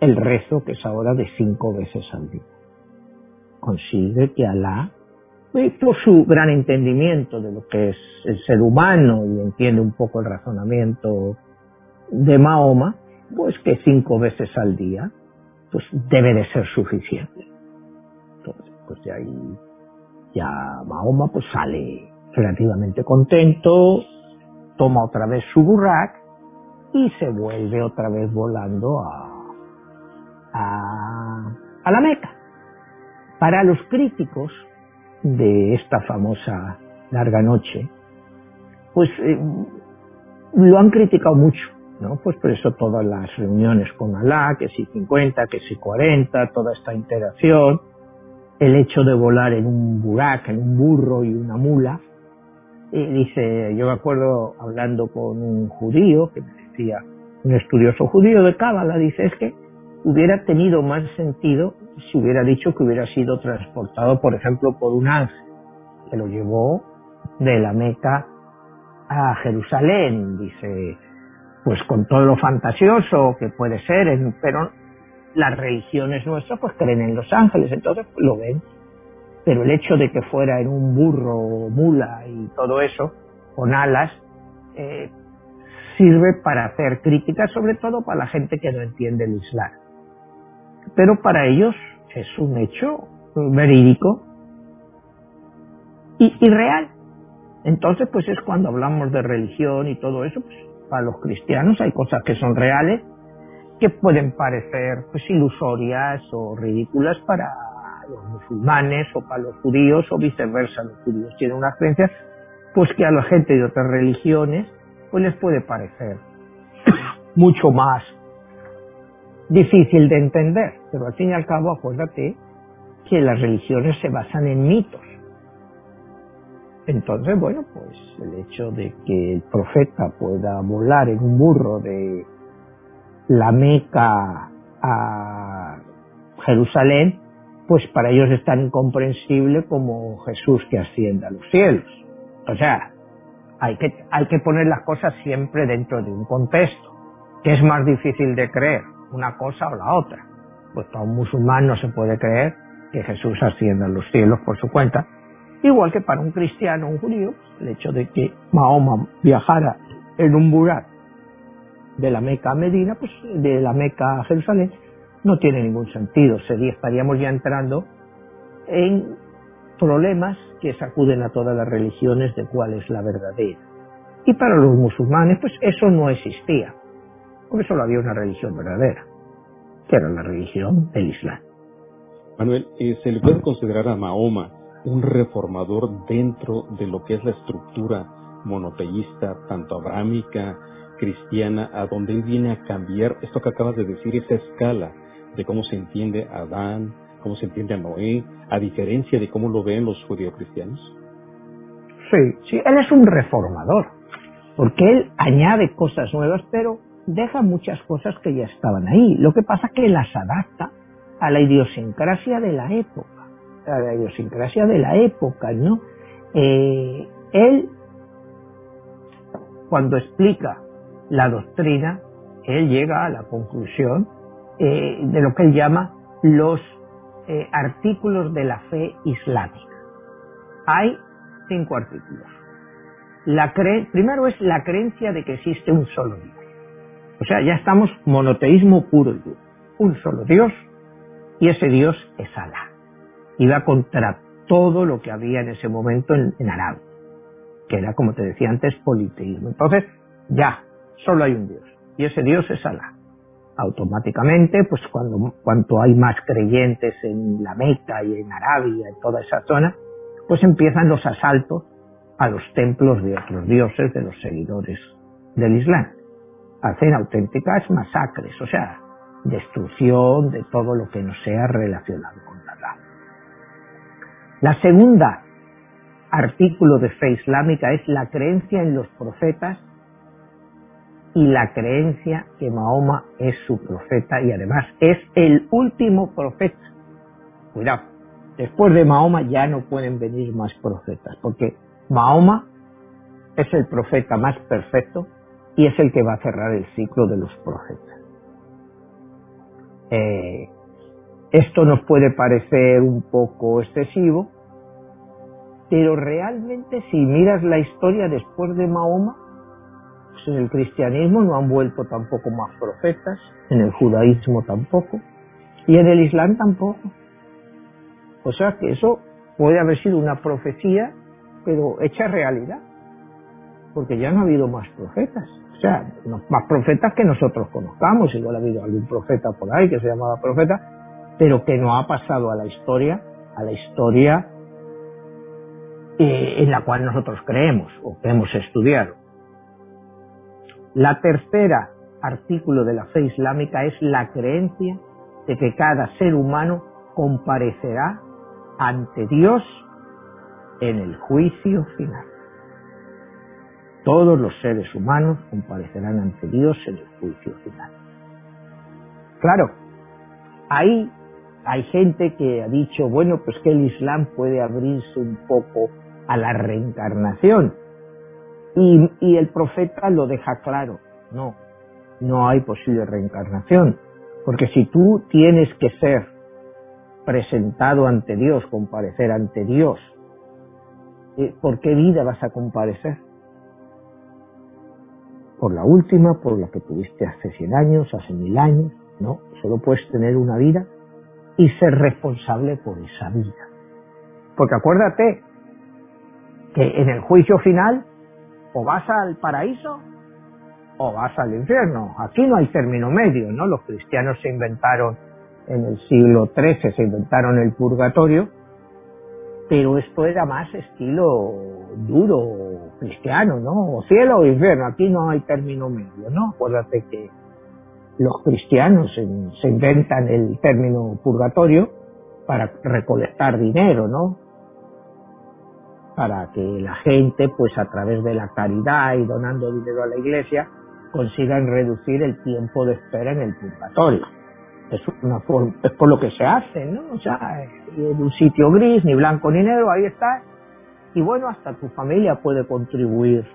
el rezo que es ahora de cinco veces al día. Consigue que Alá, por su gran entendimiento de lo que es el ser humano y entiende un poco el razonamiento de Mahoma, pues que cinco veces al día, pues debe de ser suficiente. Entonces, pues de ahí ya Mahoma pues sale relativamente contento, toma otra vez su burrak y se vuelve otra vez volando a, a la Meca. Para los críticos de esta famosa larga noche, pues eh, lo han criticado mucho ¿no? Pues por eso todas las reuniones con Alá, que si 50, que si 40, toda esta interacción, el hecho de volar en un burak, en un burro y una mula, y dice, yo me acuerdo hablando con un judío que me decía, un estudioso judío de Cábala, dice, es que hubiera tenido más sentido si hubiera dicho que hubiera sido transportado, por ejemplo, por un ángel, que lo llevó de la Meca a Jerusalén, dice, pues con todo lo fantasioso que puede ser, pero las religiones nuestras pues creen en los ángeles, entonces lo ven. Pero el hecho de que fuera en un burro mula y todo eso, con alas, eh, sirve para hacer críticas, sobre todo para la gente que no entiende el Islam. Pero para ellos es un hecho verídico y, real. Entonces, pues es cuando hablamos de religión y todo eso, pues para los cristianos hay cosas que son reales que pueden parecer pues ilusorias o ridículas para los musulmanes o para los judíos o viceversa. Los judíos tienen unas creencias pues que a la gente de otras religiones pues les puede parecer mucho más difícil de entender. Pero al fin y al cabo acuérdate que las religiones se basan en mitos. Entonces, bueno, pues el hecho de que el profeta pueda volar en un burro de la Meca a Jerusalén, pues para ellos es tan incomprensible como Jesús que ascienda a los cielos. O sea, hay que, hay que poner las cosas siempre dentro de un contexto, que es más difícil de creer, una cosa o la otra. Pues para un musulmán no se puede creer que Jesús ascienda a los cielos por su cuenta, igual que para un cristiano o un judío, el hecho de que Mahoma viajara en un burak de la Meca a Medina, pues de la Meca a Jerusalén, no tiene ningún sentido. Sería, estaríamos ya entrando en problemas que sacuden a todas las religiones de cuál es la verdadera. Y para los musulmanes, pues eso no existía, porque solo había una religión verdadera, que era la religión del Islam. Manuel, eh, ¿se le puede considerar a Mahoma un reformador dentro de lo que es la estructura monoteísta, tanto abrámica, cristiana, a donde él viene a cambiar esto que acabas de decir, esa escala de cómo se entiende a Adán, cómo se entiende a Noé, a diferencia de cómo lo ven los judío-cristianos? Sí, sí, él es un reformador, porque él añade cosas nuevas, pero deja muchas cosas que ya estaban ahí. Lo que pasa es que las adapta a la idiosincrasia de la época, a la idiosincrasia de la época, ¿no? Eh, él, cuando explica la doctrina, él llega a la conclusión eh, de lo que él llama los eh, artículos de la fe islámica. Hay cinco artículos. La primero es la creencia de que existe un solo Dios. O sea, ya estamos monoteísmo puro y duro. Un solo Dios y ese Dios es Alá. Y contra todo lo que había en ese momento en, en Arabia, que era, como te decía antes, politeísmo. Entonces, ya, solo hay un Dios y ese Dios es Alá. Automáticamente, pues cuando cuanto hay más creyentes en la Meca y en Arabia, en toda esa zona, pues empiezan los asaltos a los templos de otros dioses, de los seguidores del Islam. Hacen auténticas masacres, o sea, destrucción de todo lo que no sea relacionado con Alá. La segunda artículo de fe islámica es la creencia en los profetas y la creencia que Mahoma es su profeta y además es el último profeta. Cuidado, después de Mahoma ya no pueden venir más profetas, porque Mahoma es el profeta más perfecto y es el que va a cerrar el ciclo de los profetas. Eh, esto nos puede parecer un poco excesivo, pero realmente si miras la historia después de Mahoma, en el cristianismo no han vuelto tampoco más profetas, en el judaísmo tampoco, y en el islam tampoco. O sea que eso puede haber sido una profecía, pero hecha realidad, porque ya no ha habido más profetas. O sea, más profetas que nosotros conozcamos, igual ha habido algún profeta por ahí que se llamaba profeta, pero que no ha pasado a la historia, a la historia eh, en la cual nosotros creemos o que hemos estudiado. La tercera artículo de la fe islámica es la creencia de que cada ser humano comparecerá ante Dios en el juicio final. Todos los seres humanos comparecerán ante Dios en el juicio final. Claro, ahí hay gente que ha dicho, bueno, pues que el Islam puede abrirse un poco a la reencarnación. Y, y el profeta lo deja claro, no, no hay posible reencarnación. Porque si tú tienes que ser presentado ante Dios, comparecer ante Dios, eh, ¿por qué vida vas a comparecer? Por la última, por la que tuviste hace 100 años, hace mil años, no, solo puedes tener una vida y ser responsable por esa vida. Porque acuérdate que en el juicio final o vas al paraíso o vas al infierno. Aquí no hay término medio, ¿no? Los cristianos se inventaron en el siglo XIII, se inventaron el purgatorio, pero esto era más estilo duro cristiano, ¿no? O cielo o infierno, aquí no hay término medio, ¿no? Acuérdate que los cristianos se, inventan el término purgatorio para recolectar dinero, ¿no? Para que la gente, pues a través de la caridad y donando dinero a la iglesia, consigan reducir el tiempo de espera en el purgatorio. Es una forma, es por lo que se hace, ¿no? O sea, en un sitio gris, ni blanco ni negro, ahí está. Y bueno, hasta tu familia puede contribuir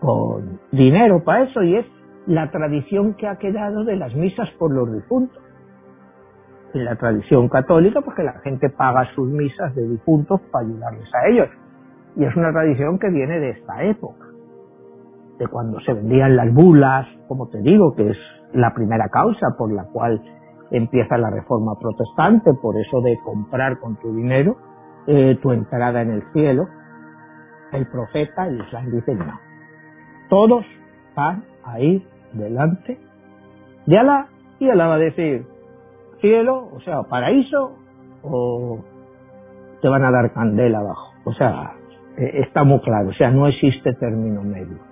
con dinero para eso y es la tradición que ha quedado de las misas por los difuntos. En la tradición católica, porque la gente paga sus misas de difuntos para ayudarles a ellos. Y es una tradición que viene de esta época de cuando se vendían las bulas, como te digo, que es la primera causa por la cual empieza la reforma protestante, por eso de comprar con tu dinero eh, tu entrada en el cielo, el profeta, el Islam dice no. Todos van a ir delante de Alá y Alá va a decir cielo, o sea, paraíso, o te van a dar candela abajo. O sea, eh, está muy claro, o sea, no existe término medio.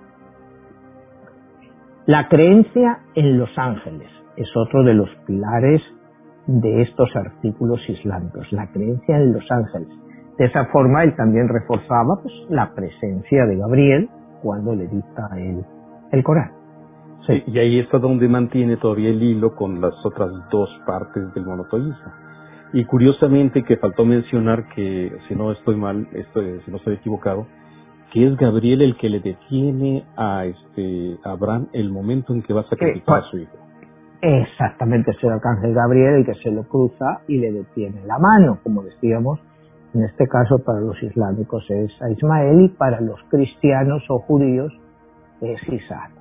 La creencia en los ángeles es otro de los pilares de estos artículos islámicos, la creencia en los ángeles. De esa forma él también reforzaba pues, la presencia de Gabriel cuando le dicta el, el Corán. Sí, y ahí está donde mantiene todavía el hilo con las otras dos partes del monoteísmo. Y curiosamente que faltó mencionar que, si no estoy mal, estoy, si no estoy equivocado, que es Gabriel el que le detiene a este Abraham el momento en que va a sacrificar a su hijo. Exactamente, es el arcángel Gabriel el que se lo cruza y le detiene la mano, como decíamos, en este caso para los islámicos es a Ismael y para los cristianos o judíos es Isaac.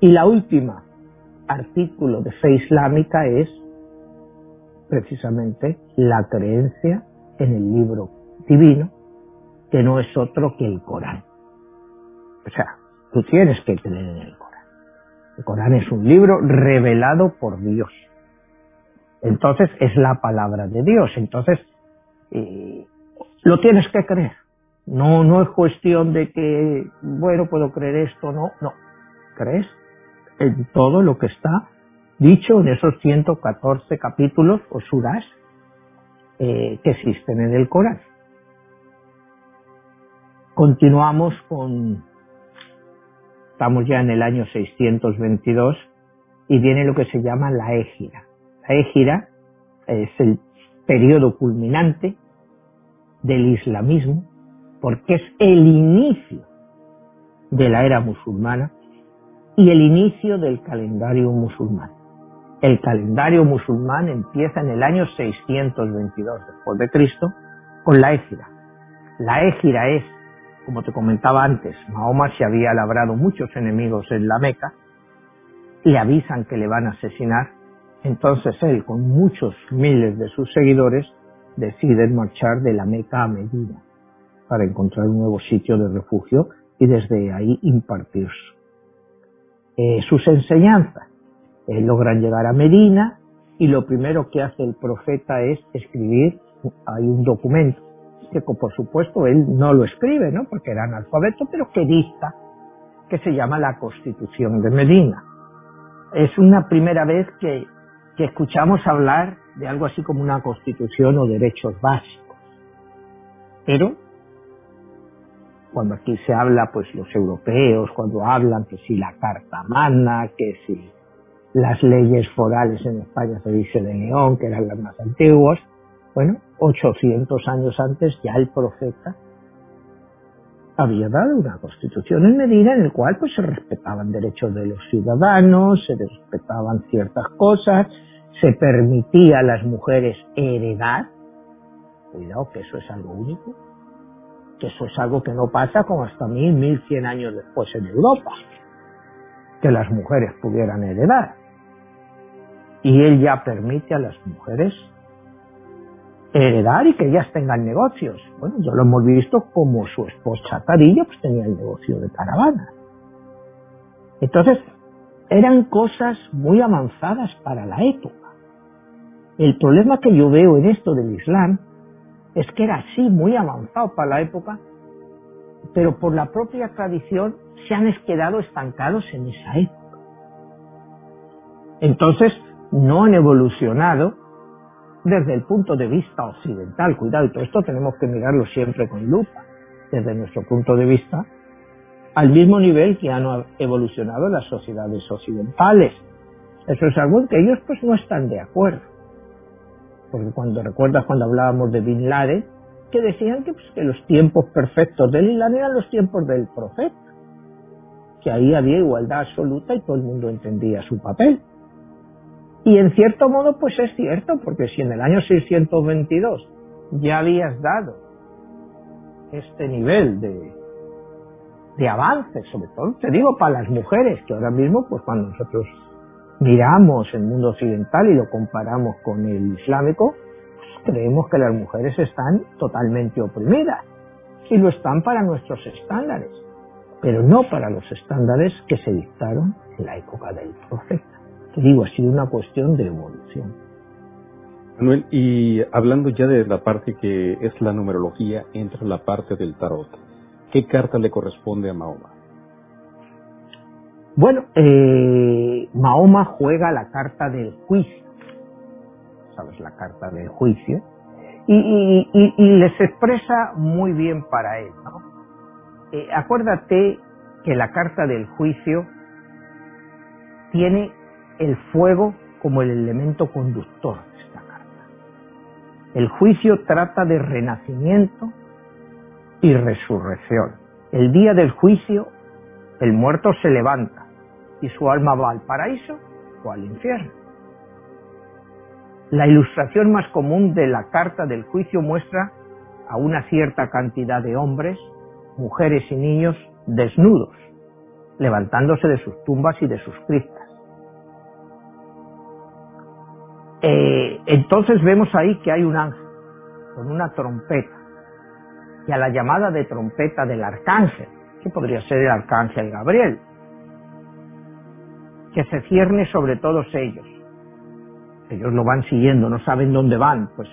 Y la última artículo de fe islámica es precisamente la creencia en el libro divino que no es otro que el Corán. O sea, tú tienes que tener en el Corán. El Corán es un libro revelado por Dios. Entonces es la palabra de Dios. Entonces eh, lo tienes que creer. No, no es cuestión de que, bueno, puedo creer esto, no, no. Crees en todo lo que está dicho en esos 114 capítulos o suras eh, que existen en el Corán. Continuamos con, estamos ya en el año 622 y viene lo que se llama la égira. La égira es el periodo culminante del islamismo porque es el inicio de la era musulmana y el inicio del calendario musulmán. El calendario musulmán empieza en el año 622 después de Cristo con la égira. La égira es como te comentaba antes, Mahoma se había labrado muchos enemigos en la Meca, le avisan que le van a asesinar, entonces él, con muchos miles de sus seguidores, decide marchar de la Meca a Medina para encontrar un nuevo sitio de refugio y desde ahí impartir eh, sus enseñanzas. Eh, logran llegar a Medina y lo primero que hace el profeta es escribir, hay un documento que por supuesto él no lo escribe, ¿no? Porque era analfabeto, pero que dicta, que se llama la Constitución de Medina. es una primera vez que, que escuchamos hablar de algo así como una constitución o derechos básicos. Pero cuando aquí se habla, pues los europeos, cuando hablan que si la Carta Magna, que si las leyes forales en España se dice de León, que eran las más antiguas, bueno, 800 años antes ya el profeta había dado una constitución en medida en la cual pues se respetaban derechos de los ciudadanos, se respetaban ciertas cosas, se permitía a las mujeres heredar, cuidado que eso es algo único, que eso es algo que no pasa como hasta mil, mil cien años después en Europa, que las mujeres pudieran heredar. Y él ya permite a las mujeres heredar y que ellas tengan negocios. Bueno, ya lo hemos visto como su esposa Tarillo pues tenía el negocio de caravana. Entonces, eran cosas muy avanzadas para la época. El problema que yo veo en esto del Islam es que era así, muy avanzado para la época, pero por la propia tradición se han quedado estancados en esa época. Entonces, no han evolucionado desde el punto de vista occidental. Cuidado, y todo esto tenemos que mirarlo siempre con lupa, desde nuestro punto de vista, al mismo nivel que han evolucionado las sociedades occidentales. Eso es algo en que ellos pues no están de acuerdo. Porque cuando recuerdas cuando hablábamos de Bin Laden, que decían que, pues, que los tiempos perfectos del Islam eran los tiempos del profeta, que ahí había igualdad absoluta y todo el mundo entendía su papel. Y en cierto modo, pues es cierto, porque si en el año 622 ya habías dado este nivel de, de avance, sobre todo, te digo, para las mujeres, que ahora mismo, pues cuando nosotros miramos el mundo occidental y lo comparamos con el islámico, pues creemos que las mujeres están totalmente oprimidas. Y lo están para nuestros estándares, pero no para los estándares que se dictaron en la época del profeta. Te digo, ha sido una cuestión de evolución. Manuel, y hablando ya de la parte que es la numerología, entra la parte del tarot. ¿Qué carta le corresponde a Mahoma? Bueno, eh, Mahoma juega la carta del juicio, ¿sabes? La carta del juicio, y, les expresa muy bien para él, ¿no? Eh, acuérdate que la carta del juicio tiene el fuego como el elemento conductor de esta carta. El juicio trata de renacimiento y resurrección. El día del juicio, el muerto se levanta y su alma va al paraíso o al infierno. La ilustración más común de la carta del juicio muestra a una cierta cantidad de hombres, mujeres y niños desnudos, levantándose de sus tumbas y de sus criptas. Eh, entonces vemos ahí que hay un ángel con una trompeta y a la llamada de trompeta del arcángel, que podría ser el arcángel Gabriel, que se cierne sobre todos ellos. Ellos lo van siguiendo, no saben dónde van, pues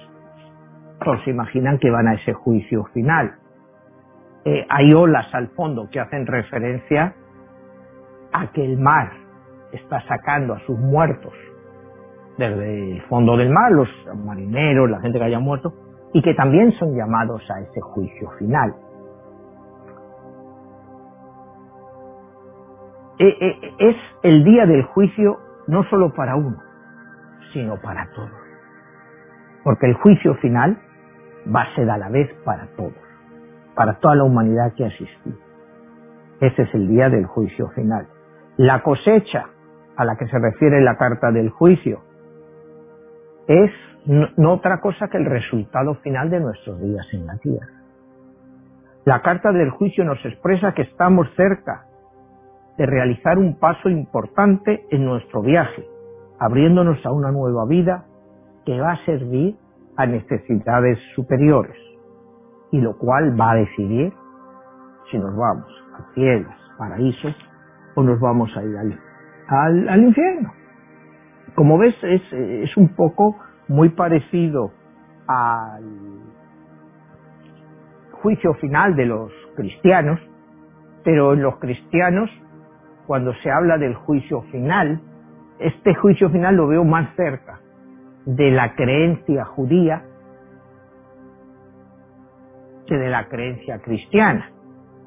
todos se imaginan que van a ese juicio final. Eh, hay olas al fondo que hacen referencia a que el mar está sacando a sus muertos desde el fondo del mar, los marineros, la gente que haya muerto, y que también son llamados a ese juicio final. Eh, eh, es el día del juicio no solo para uno, sino para todos. Porque el juicio final va a ser a la vez para todos, para toda la humanidad que ha asistido. Ese es el día del juicio final. La cosecha a la que se refiere la carta del juicio es no, otra cosa que el resultado final de nuestros días en la tierra. La carta del juicio nos expresa que estamos cerca de realizar un paso importante en nuestro viaje, abriéndonos a una nueva vida que va a servir a necesidades superiores y lo cual va a decidir si nos vamos a cielos, paraísos o nos vamos a ir al, al infierno. Como ves, es, es un poco muy parecido al juicio final de los cristianos, pero en los cristianos, cuando se habla del juicio final, este juicio final lo veo más cerca de la creencia judía que de la creencia cristiana,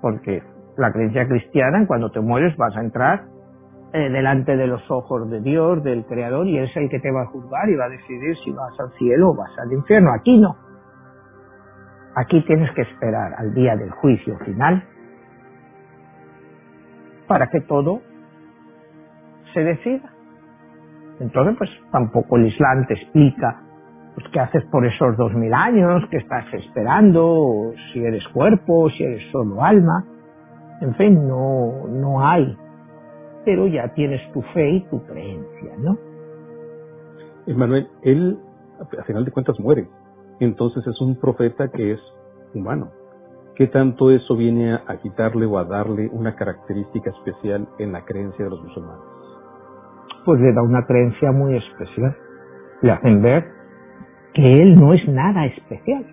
porque la creencia cristiana, cuando te mueres vas a entrar eh, delante de los ojos de Dios, del Creador, y es el que te va a juzgar y va a decidir si vas al cielo o vas al infierno. Aquí no. Aquí tienes que esperar al día del juicio final para que todo se decida. Entonces, pues tampoco el Islam te explica pues, qué haces por esos dos mil años, qué estás esperando, si eres cuerpo, si eres solo alma. En fin, no, no hay. Pero ya tienes tu fe y tu creencia, ¿no? Manuel, él, a final de cuentas, muere. Entonces es un profeta que es humano. ¿Qué tanto eso viene a quitarle o a darle una característica especial en la creencia de los musulmanes? Pues le da una creencia muy especial. Le hacen ver que él no es nada especial.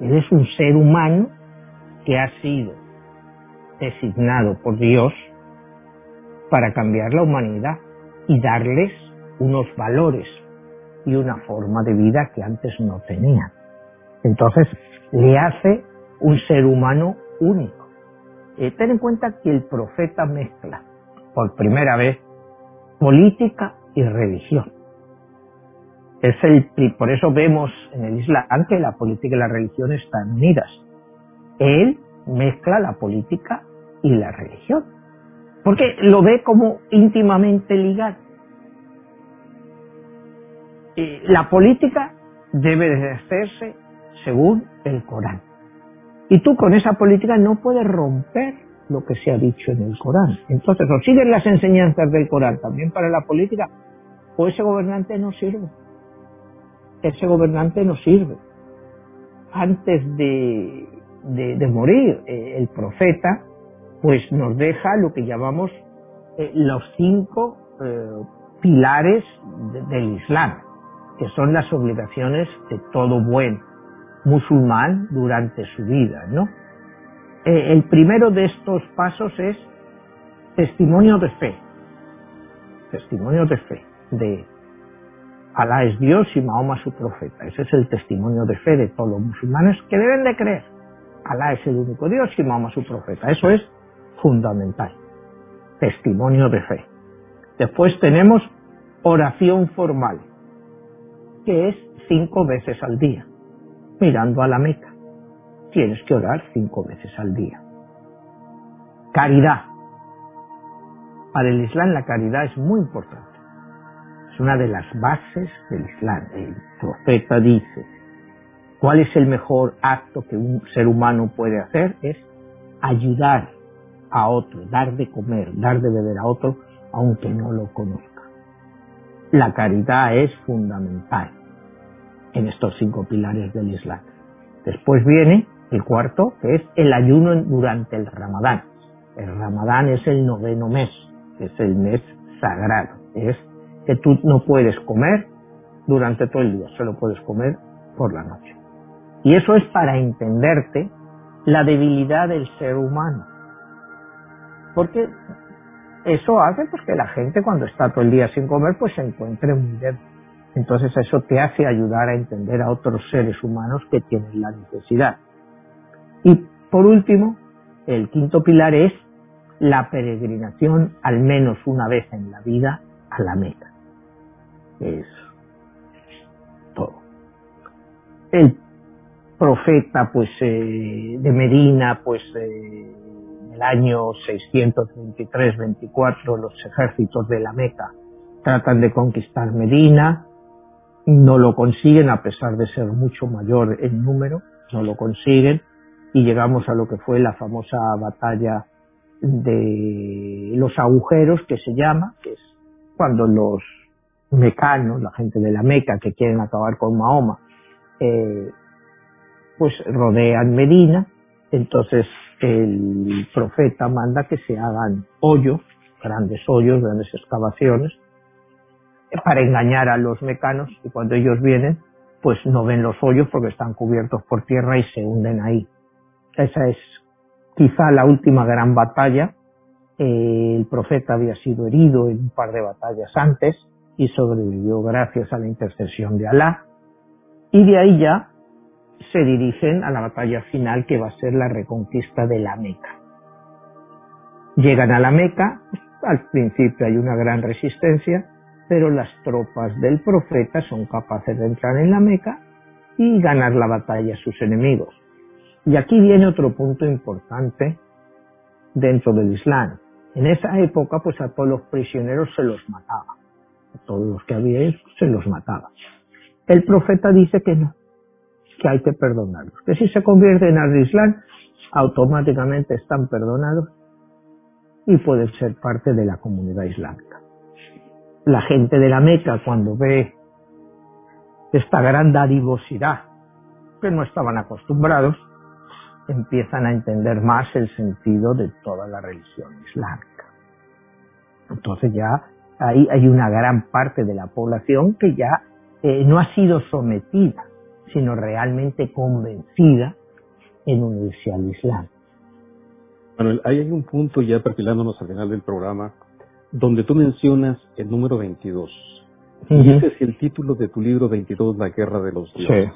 Él es un ser humano que ha sido designado por Dios para cambiar la humanidad y darles unos valores y una forma de vida que antes no tenían. Entonces le hace un ser humano único. Eh, ten en cuenta que el profeta mezcla por primera vez política y religión. Es el, por eso vemos en el Islam que la política y la religión están unidas. Él mezcla la política y la religión. Porque lo ve como íntimamente ligado. Eh, la política debe de hacerse según el Corán. Y tú con esa política no puedes romper lo que se ha dicho en el Corán. Entonces, o siguen las enseñanzas del Corán también para la política, o ese gobernante no sirve. Ese gobernante no sirve. Antes de, de, morir eh, el profeta, pues nos deja lo que llamamos eh, los cinco eh, pilares del Islam, que son las obligaciones de todo buen musulmán durante su vida, ¿no? Eh, el primero de estos pasos es testimonio de fe. Testimonio de fe. De Alá es Dios y Mahoma su profeta. Ese es el testimonio de fe de todos los musulmanes que deben de creer. Alá es el único Dios y Mahoma su profeta. Eso es fundamental. Testimonio de fe. Después tenemos oración formal, que es cinco veces al día mirando a la Meca. Tienes que orar cinco veces al día. Caridad. Para el Islam la caridad es muy importante. Es una de las bases del Islam. El profeta dice, ¿cuál es el mejor acto que un ser humano puede hacer? Es ayudar a otro, dar de comer, dar de beber a otro, aunque no lo conozca. La caridad es fundamental en estos cinco pilares del Islam. Después viene el cuarto, que es el ayuno durante el Ramadán. El Ramadán es el noveno mes, es el mes sagrado. Es que tú no puedes comer durante todo el día, solo puedes comer por la noche. Y eso es para entenderte la debilidad del ser humano. Porque eso hace pues, que la gente cuando está todo el día sin comer pues se encuentre muy débil. Entonces eso te hace ayudar a entender a otros seres humanos que tienen la necesidad. Y por último, el quinto pilar es la peregrinación al menos una vez en la vida a la meta. Es todo. El profeta pues eh, de Medina pues eh, el año 623-24 los ejércitos de la Meca tratan de conquistar Medina no lo consiguen a pesar de ser mucho mayor en número, no lo consiguen y llegamos a lo que fue la famosa batalla de los agujeros que se llama, que es cuando los mecanos, la gente de la Meca que quieren acabar con Mahoma, eh, pues rodean Medina, entonces el profeta manda que se hagan hoyos, grandes hoyos, grandes excavaciones, para engañar a los mecanos y cuando ellos vienen, pues no ven los hoyos porque están cubiertos por tierra y se hunden ahí. Esa es quizá la última gran batalla el profeta había sido herido en un par de batallas antes y sobrevivió gracias a la intercesión de Alá. Y de ahí ya se dirigen a la batalla final que va a ser la reconquista de la Meca. Llegan a la Meca, al principio hay una gran resistencia, pero las tropas del profeta son capaces de entrar en la Meca y ganar la batalla a sus enemigos. Y aquí viene otro punto importante dentro del Islam. En esa época, pues a todos los prisioneros se los mataba. A todos los que había se los mataba. El profeta dice que no, que hay que perdonarlos. Que si se convierten al Islam, automáticamente están perdonados y pueden ser parte de la comunidad islámica. La gente de la Meca, cuando ve esta gran dadivosidad que no estaban acostumbrados, empiezan a entender más el sentido de toda la religión islámica. Entonces ya ahí hay una gran parte de la población que ya eh, no ha sido sometida, sino realmente convencida en unirse al Islam. Manuel, ahí hay un punto ya perfilándonos al final del programa, donde tú mencionas el número 22. Y ese es el título de tu libro 22, La Guerra de los Dioses.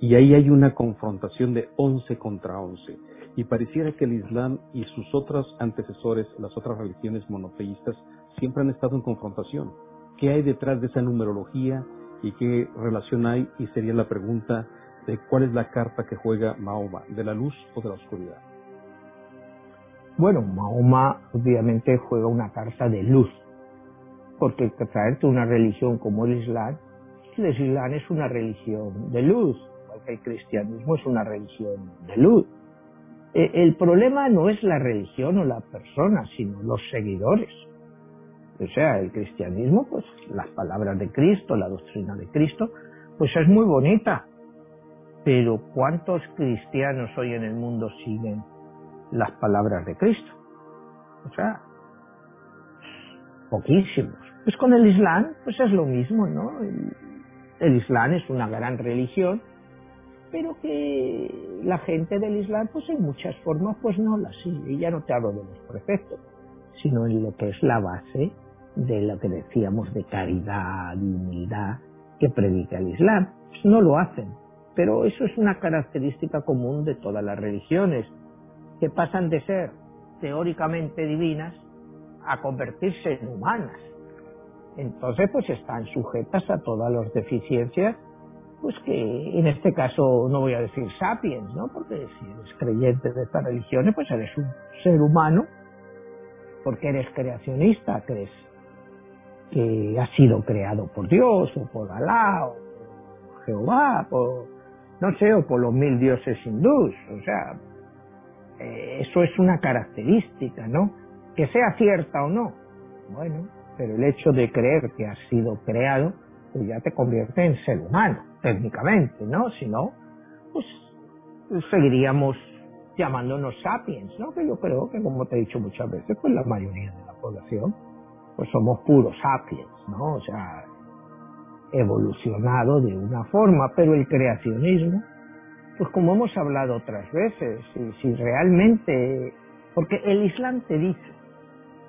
Y ahí hay una confrontación de 11 contra 11. Y pareciera que el Islam y sus otros antecesores, las otras religiones monoteístas, siempre han estado en confrontación. ¿Qué hay detrás de esa numerología y qué relación hay? Y sería la pregunta de cuál es la carta que juega Mahoma, de la luz o de la oscuridad. Bueno, Mahoma obviamente juega una carta de luz, porque traerte una religión como el Islam, el Islam es una religión de luz, porque el cristianismo es una religión de luz. E, el problema no es la religión o la persona, sino los seguidores. O sea, el cristianismo, pues las palabras de Cristo, la doctrina de Cristo, pues es muy bonita. Pero ¿cuántos cristianos hoy en el mundo siguen las palabras de Cristo? O sea, poquísimos. Pues con el Islam, pues es lo mismo, ¿no? El, Islam es una gran religión, pero que la gente del Islam, pues en muchas formas, pues no la sigue. Y ya no te hablo de los preceptos, sino en lo que es la base de lo que decíamos de caridad y humildad que predica el Islam. No lo hacen, pero eso es una característica común de todas las religiones, que pasan de ser teóricamente divinas a convertirse en humanas. Entonces, pues están sujetas a todas las deficiencias, pues que en este caso no voy a decir sapiens, ¿no? Porque si eres creyente de estas religiones, pues eres un ser humano, porque eres creacionista, crees que ha sido creado por Dios, o por Alá, o Jehová, por, no sé, o por los mil dioses hindús, o sea, eh, eso es una característica, ¿no? Que sea cierta o no, bueno, pero el hecho de creer que has sido creado, pues ya te convierte en ser humano, técnicamente, ¿no? Si no, pues seguiríamos llamándonos sapiens, ¿no? Que yo creo que, como te he dicho muchas veces, pues la mayoría de la población, pues somos puros sapiens, ¿no? O sea, evolucionado de una forma, pero el creacionismo, pues como hemos hablado otras veces, si, si realmente, porque el Islam te dice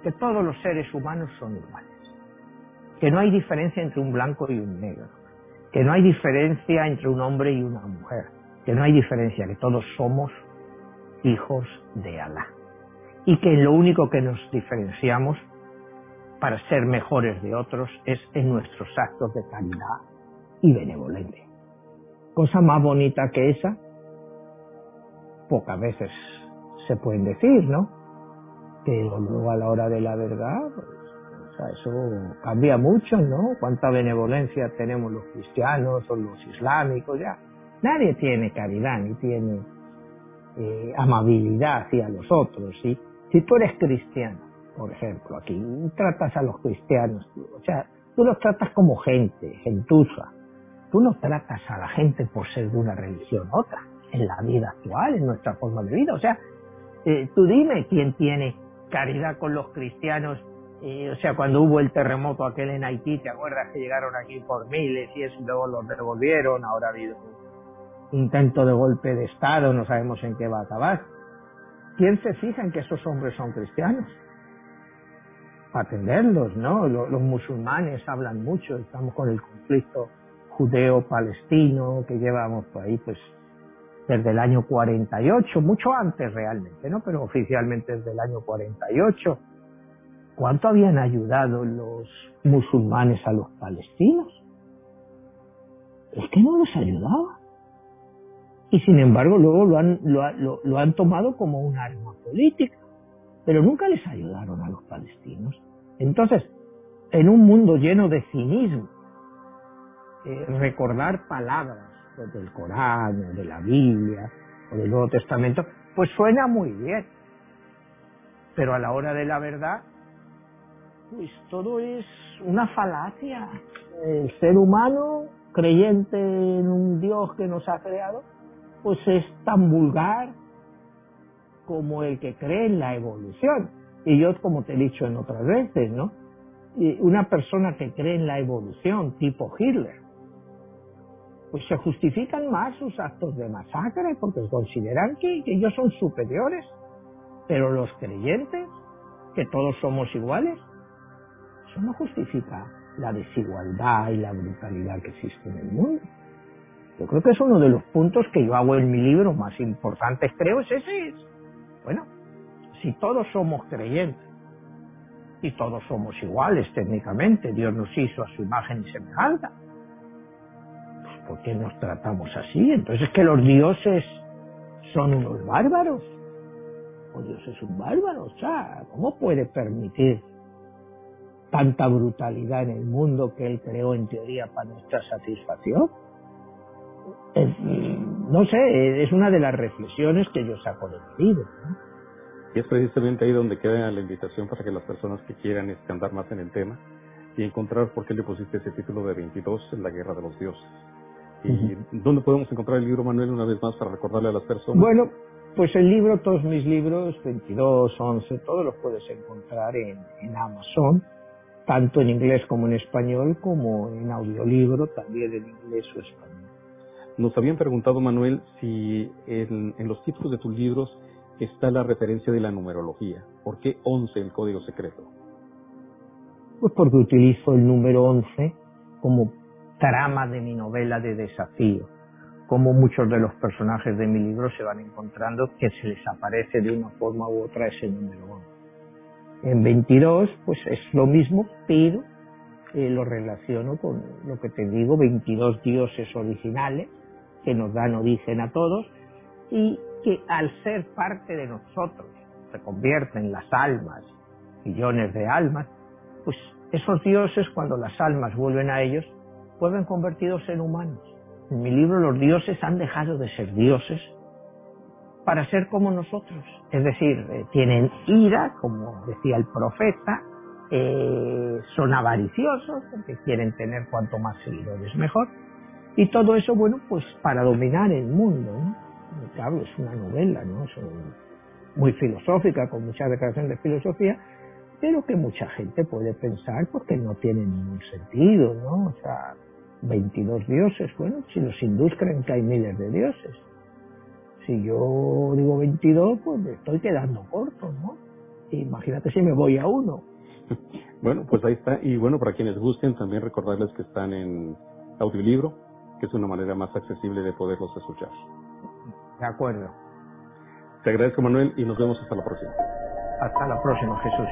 que todos los seres humanos son iguales, que no hay diferencia entre un blanco y un negro, que no hay diferencia entre un hombre y una mujer, que no hay diferencia, que todos somos hijos de Alá. Y que lo único que nos diferenciamos para ser mejores de otros es en nuestros actos de caridad y benevolencia. Cosa más bonita que esa, pocas veces se pueden decir, ¿no? Pero luego a la hora de la verdad, pues, o sea, eso cambia mucho, ¿no? Cuánta benevolencia tenemos los cristianos o los islámicos, ya. Nadie tiene caridad ni tiene eh, amabilidad hacia los otros, ¿sí? Si tú eres cristiano, por ejemplo, aquí tratas a los cristianos, o sea, tú los tratas como gente, gentuza. Tú no tratas a la gente por ser de una religión u otra, en la vida actual, en nuestra forma de vida. O sea, eh, tú dime quién tiene caridad con los cristianos. Eh, o sea, cuando hubo el terremoto aquel en Haití, ¿te acuerdas que llegaron aquí por miles y eso luego los devolvieron? Ahora ha habido intento de golpe de Estado, no sabemos en qué va a acabar. ¿Quién se fija en que esos hombres son cristianos? Atenderlos, ¿no? Los, los, musulmanes hablan mucho, estamos con el conflicto judeo-palestino que llevamos por ahí, pues, desde el año 48, mucho antes realmente, ¿no? Pero oficialmente desde el año 48. ¿Cuánto habían ayudado los musulmanes a los palestinos? Es que no les ayudaba. Y sin embargo luego lo han, lo, lo han tomado como un arma política, pero nunca les ayudaron a los palestinos. Entonces, en un mundo lleno de cinismo, eh, recordar palabras del Corán, o de la Biblia, o del Nuevo Testamento, pues suena muy bien. Pero a la hora de la verdad, pues todo es una falacia. El ser humano, creyente en un Dios que nos ha creado, pues es tan vulgar como el que cree en la evolución. Y yo, como te he dicho en otras veces, ¿no? Una persona que cree en la evolución, tipo Hitler, pues se justifican más sus actos de masacre porque consideran que, ellos son superiores. Pero los creyentes, que todos somos iguales, eso no justifica la desigualdad y la brutalidad que existe en el mundo. Yo creo que es uno de los puntos que yo hago en mi libro más importantes, creo, es ese. Bueno, si todos somos creyentes y todos somos iguales técnicamente, Dios nos hizo a su imagen y semejanza, ¿por qué nos tratamos así? Entonces es que los dioses son unos bárbaros. O Dios es un bárbaro, o sea, ¿cómo puede permitir tanta brutalidad en el mundo que Él creó en teoría para nuestra satisfacción? No sé, es una de las reflexiones que yo saco del libro. Y es precisamente ahí donde queda la invitación para que las personas que quieran andar más en el tema y encontrar por qué le pusiste ese título de 22 en la guerra de los dioses. ¿Y dónde podemos encontrar el libro, Manuel, una vez más para recordarle a las personas? Bueno, pues el libro, todos mis libros, 22, 11, todos los puedes encontrar en, en Amazon, tanto en inglés como en español, como en audiolibro, también en inglés o español. Nos habían preguntado, Manuel, si en, en los títulos de tus libros está la referencia de la numerología. ¿Por qué 11 el código secreto? Pues porque utilizo el número 11 como trama de mi novela de desafío, como muchos de los personajes de mi libro se van encontrando que se les aparece de una forma u otra ese número 11. En 22, pues es lo mismo, pero eh, lo relaciono con lo que te digo, 22 dioses originales que nos dan origen a todos y que al ser parte de nosotros se convierten en las almas, millones de almas, pues esos dioses cuando las almas vuelven a ellos vuelven convertidos en humanos. En mi libro los dioses han dejado de ser dioses para ser como nosotros. Es decir, eh, tienen ira, como decía el profeta, eh, son avariciosos porque quieren tener cuanto más seguidores mejor. Y todo eso, bueno, pues para dominar el mundo. ¿no? Claro, es una novela, ¿no? Es muy filosófica, con mucha declaración de filosofía, pero que mucha gente puede pensar porque no tiene ningún sentido, ¿no? O sea, 22 dioses. Bueno, si los hindús creen que hay miles de dioses. Si yo digo 22, pues me estoy quedando corto, ¿no? Imagínate si me voy a uno. Bueno, pues ahí está. Y bueno, para quienes gusten, también recordarles que están en audiolibro, que es una manera más accesible de poderlos escuchar. De acuerdo. Te agradezco, Manuel, y nos vemos hasta la próxima. Hasta la próxima, Jesús.